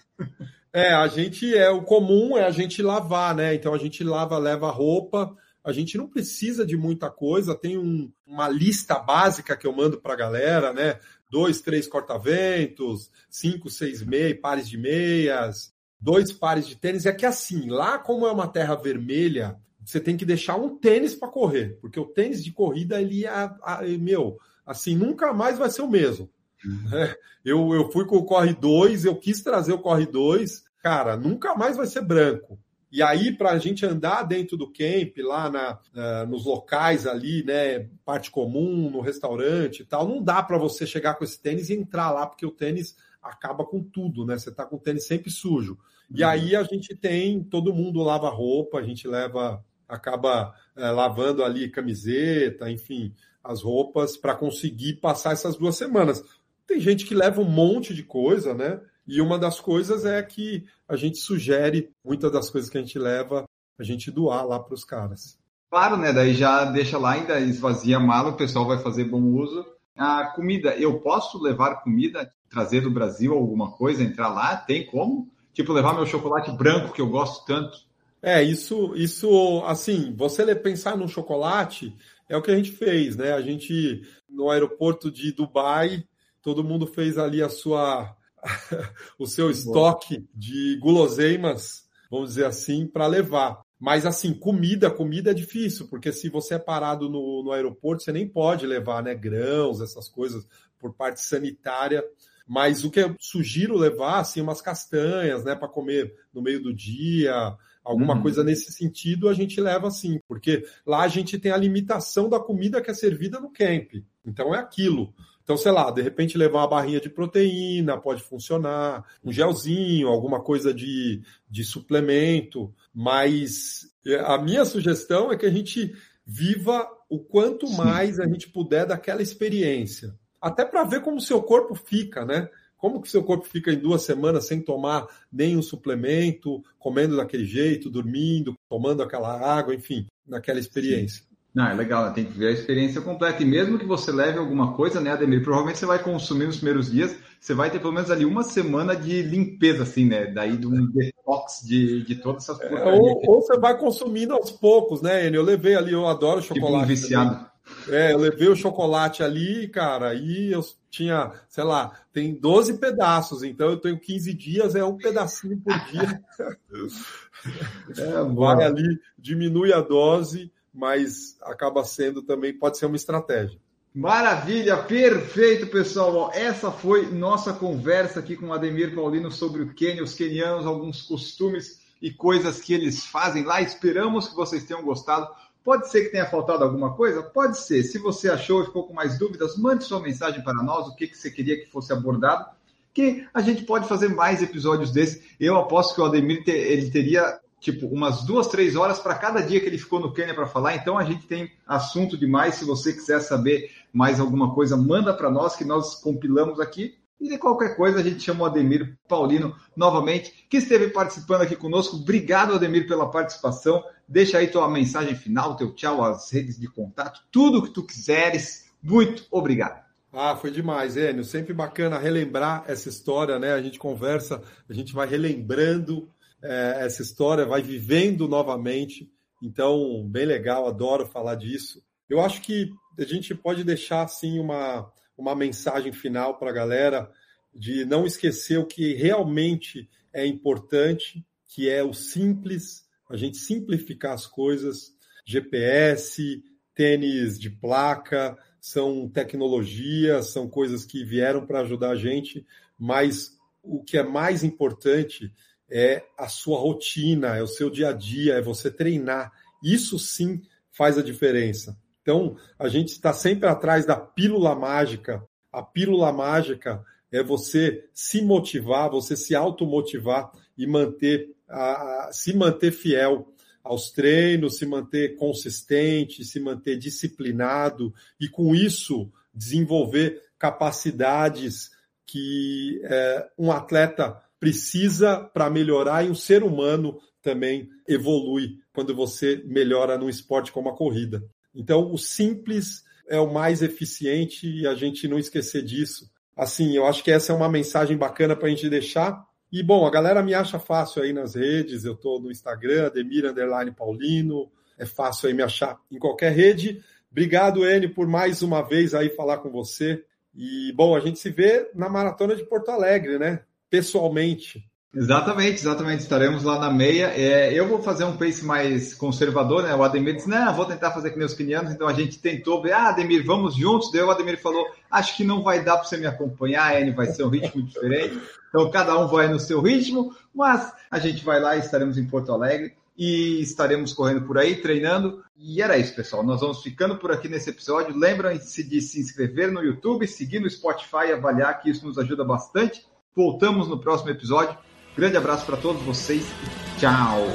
É, a gente é o comum é a gente lavar, né? Então a gente lava, leva roupa. A gente não precisa de muita coisa, tem um, uma lista básica que eu mando para a galera, né? dois, três corta-ventos, cinco, seis meias, pares de meias, dois pares de tênis. É que assim, lá como é uma terra vermelha, você tem que deixar um tênis para correr, porque o tênis de corrida ele é, meu, assim, nunca mais vai ser o mesmo. Uhum. É, eu, eu fui com o Corre 2, eu quis trazer o Corre 2, cara, nunca mais vai ser branco. E aí, para a gente andar dentro do camp, lá na, nos locais ali, né, parte comum, no restaurante e tal, não dá para você chegar com esse tênis e entrar lá, porque o tênis acaba com tudo, né? Você tá com o tênis sempre sujo. E uhum. aí a gente tem, todo mundo lava roupa, a gente leva, acaba uh, lavando ali camiseta, enfim, as roupas para conseguir passar essas duas semanas. Tem gente que leva um monte de coisa, né? E uma das coisas é que a gente sugere muitas das coisas que a gente leva, a gente doar lá para os caras. Claro, né? Daí já deixa lá, ainda esvazia a mala, o pessoal vai fazer bom uso. A comida, eu posso levar comida, trazer do Brasil alguma coisa, entrar lá? Tem como? Tipo, levar meu chocolate branco, que eu gosto tanto. É, isso, isso, assim, você pensar no chocolate é o que a gente fez, né? A gente, no aeroporto de Dubai, todo mundo fez ali a sua o seu estoque de guloseimas, vamos dizer assim, para levar. Mas assim, comida, comida é difícil, porque se você é parado no, no aeroporto, você nem pode levar né, grãos, essas coisas, por parte sanitária. Mas o que eu sugiro levar, assim, umas castanhas, né, para comer no meio do dia, alguma uhum. coisa nesse sentido, a gente leva assim, porque lá a gente tem a limitação da comida que é servida no camp. Então é aquilo. Então, sei lá, de repente levar uma barrinha de proteína pode funcionar, um gelzinho, alguma coisa de, de suplemento, mas é, a minha sugestão é que a gente viva o quanto mais a gente puder daquela experiência. Até para ver como o seu corpo fica, né? Como que seu corpo fica em duas semanas sem tomar nenhum suplemento, comendo daquele jeito, dormindo, tomando aquela água, enfim, naquela experiência. Sim. Não, é legal, tem que ver a experiência completa. E mesmo que você leve alguma coisa, né, Ademir? Provavelmente você vai consumir nos primeiros dias, você vai ter pelo menos ali uma semana de limpeza, assim, né? Daí de um detox de, de todas essas é, ou, ou, você vai consumindo aos poucos, né, Enio? Eu levei ali, eu adoro chocolate. Tipo um viciado. Também. É, eu levei o chocolate ali, cara, e eu tinha, sei lá, tem 12 pedaços, então eu tenho 15 dias, é um pedacinho por dia. é, Vai ali, diminui a dose, mas acaba sendo também, pode ser uma estratégia. Maravilha, perfeito, pessoal. Essa foi nossa conversa aqui com o Ademir Paulino sobre o Quênia, os quenianos, alguns costumes e coisas que eles fazem lá. Esperamos que vocês tenham gostado. Pode ser que tenha faltado alguma coisa? Pode ser. Se você achou e ficou com mais dúvidas, mande sua mensagem para nós, o que, que você queria que fosse abordado, que a gente pode fazer mais episódios desses. Eu aposto que o Ademir ele teria tipo umas duas, três horas para cada dia que ele ficou no Quênia para falar. Então a gente tem assunto demais. Se você quiser saber mais alguma coisa, manda para nós que nós compilamos aqui. E de qualquer coisa, a gente chama o Ademir Paulino novamente, que esteve participando aqui conosco. Obrigado, Ademir, pela participação. Deixa aí tua mensagem final, teu tchau, as redes de contato, tudo que tu quiseres. Muito obrigado. Ah, foi demais, Enio. Sempre bacana relembrar essa história, né? A gente conversa, a gente vai relembrando é, essa história, vai vivendo novamente. Então, bem legal, adoro falar disso. Eu acho que a gente pode deixar assim uma uma mensagem final para a galera de não esquecer o que realmente é importante, que é o simples, a gente simplificar as coisas. GPS, tênis de placa, são tecnologias, são coisas que vieram para ajudar a gente, mas o que é mais importante é a sua rotina, é o seu dia a dia, é você treinar. Isso sim faz a diferença. Então, a gente está sempre atrás da pílula mágica. A pílula mágica é você se motivar, você se automotivar e manter, a, se manter fiel aos treinos, se manter consistente, se manter disciplinado e, com isso, desenvolver capacidades que é, um atleta precisa para melhorar e um ser humano também evolui quando você melhora num esporte como a corrida. Então, o simples é o mais eficiente e a gente não esquecer disso. Assim, eu acho que essa é uma mensagem bacana para a gente deixar. E, bom, a galera me acha fácil aí nas redes, eu estou no Instagram, Ademir Underline Paulino, é fácil aí me achar em qualquer rede. Obrigado, Enio, por mais uma vez aí falar com você. E, bom, a gente se vê na Maratona de Porto Alegre, né? Pessoalmente. Exatamente, exatamente. Estaremos lá na meia. É, eu vou fazer um pace mais conservador, né? O Ademir disse, não, vou tentar fazer que nem os quenianos. Então a gente tentou ver, ah, Ademir, vamos juntos. Daí o Ademir falou, acho que não vai dar para você me acompanhar, N, vai ser um ritmo diferente. Então cada um vai no seu ritmo, mas a gente vai lá e estaremos em Porto Alegre e estaremos correndo por aí, treinando. E era isso, pessoal. Nós vamos ficando por aqui nesse episódio. Lembrem-se de se inscrever no YouTube, seguir no Spotify, avaliar, que isso nos ajuda bastante. Voltamos no próximo episódio. Grande abraço para todos vocês e tchau!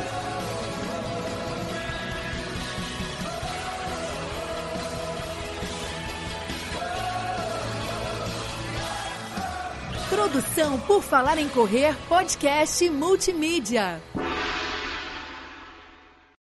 Produção por Falar em Correr, podcast multimídia.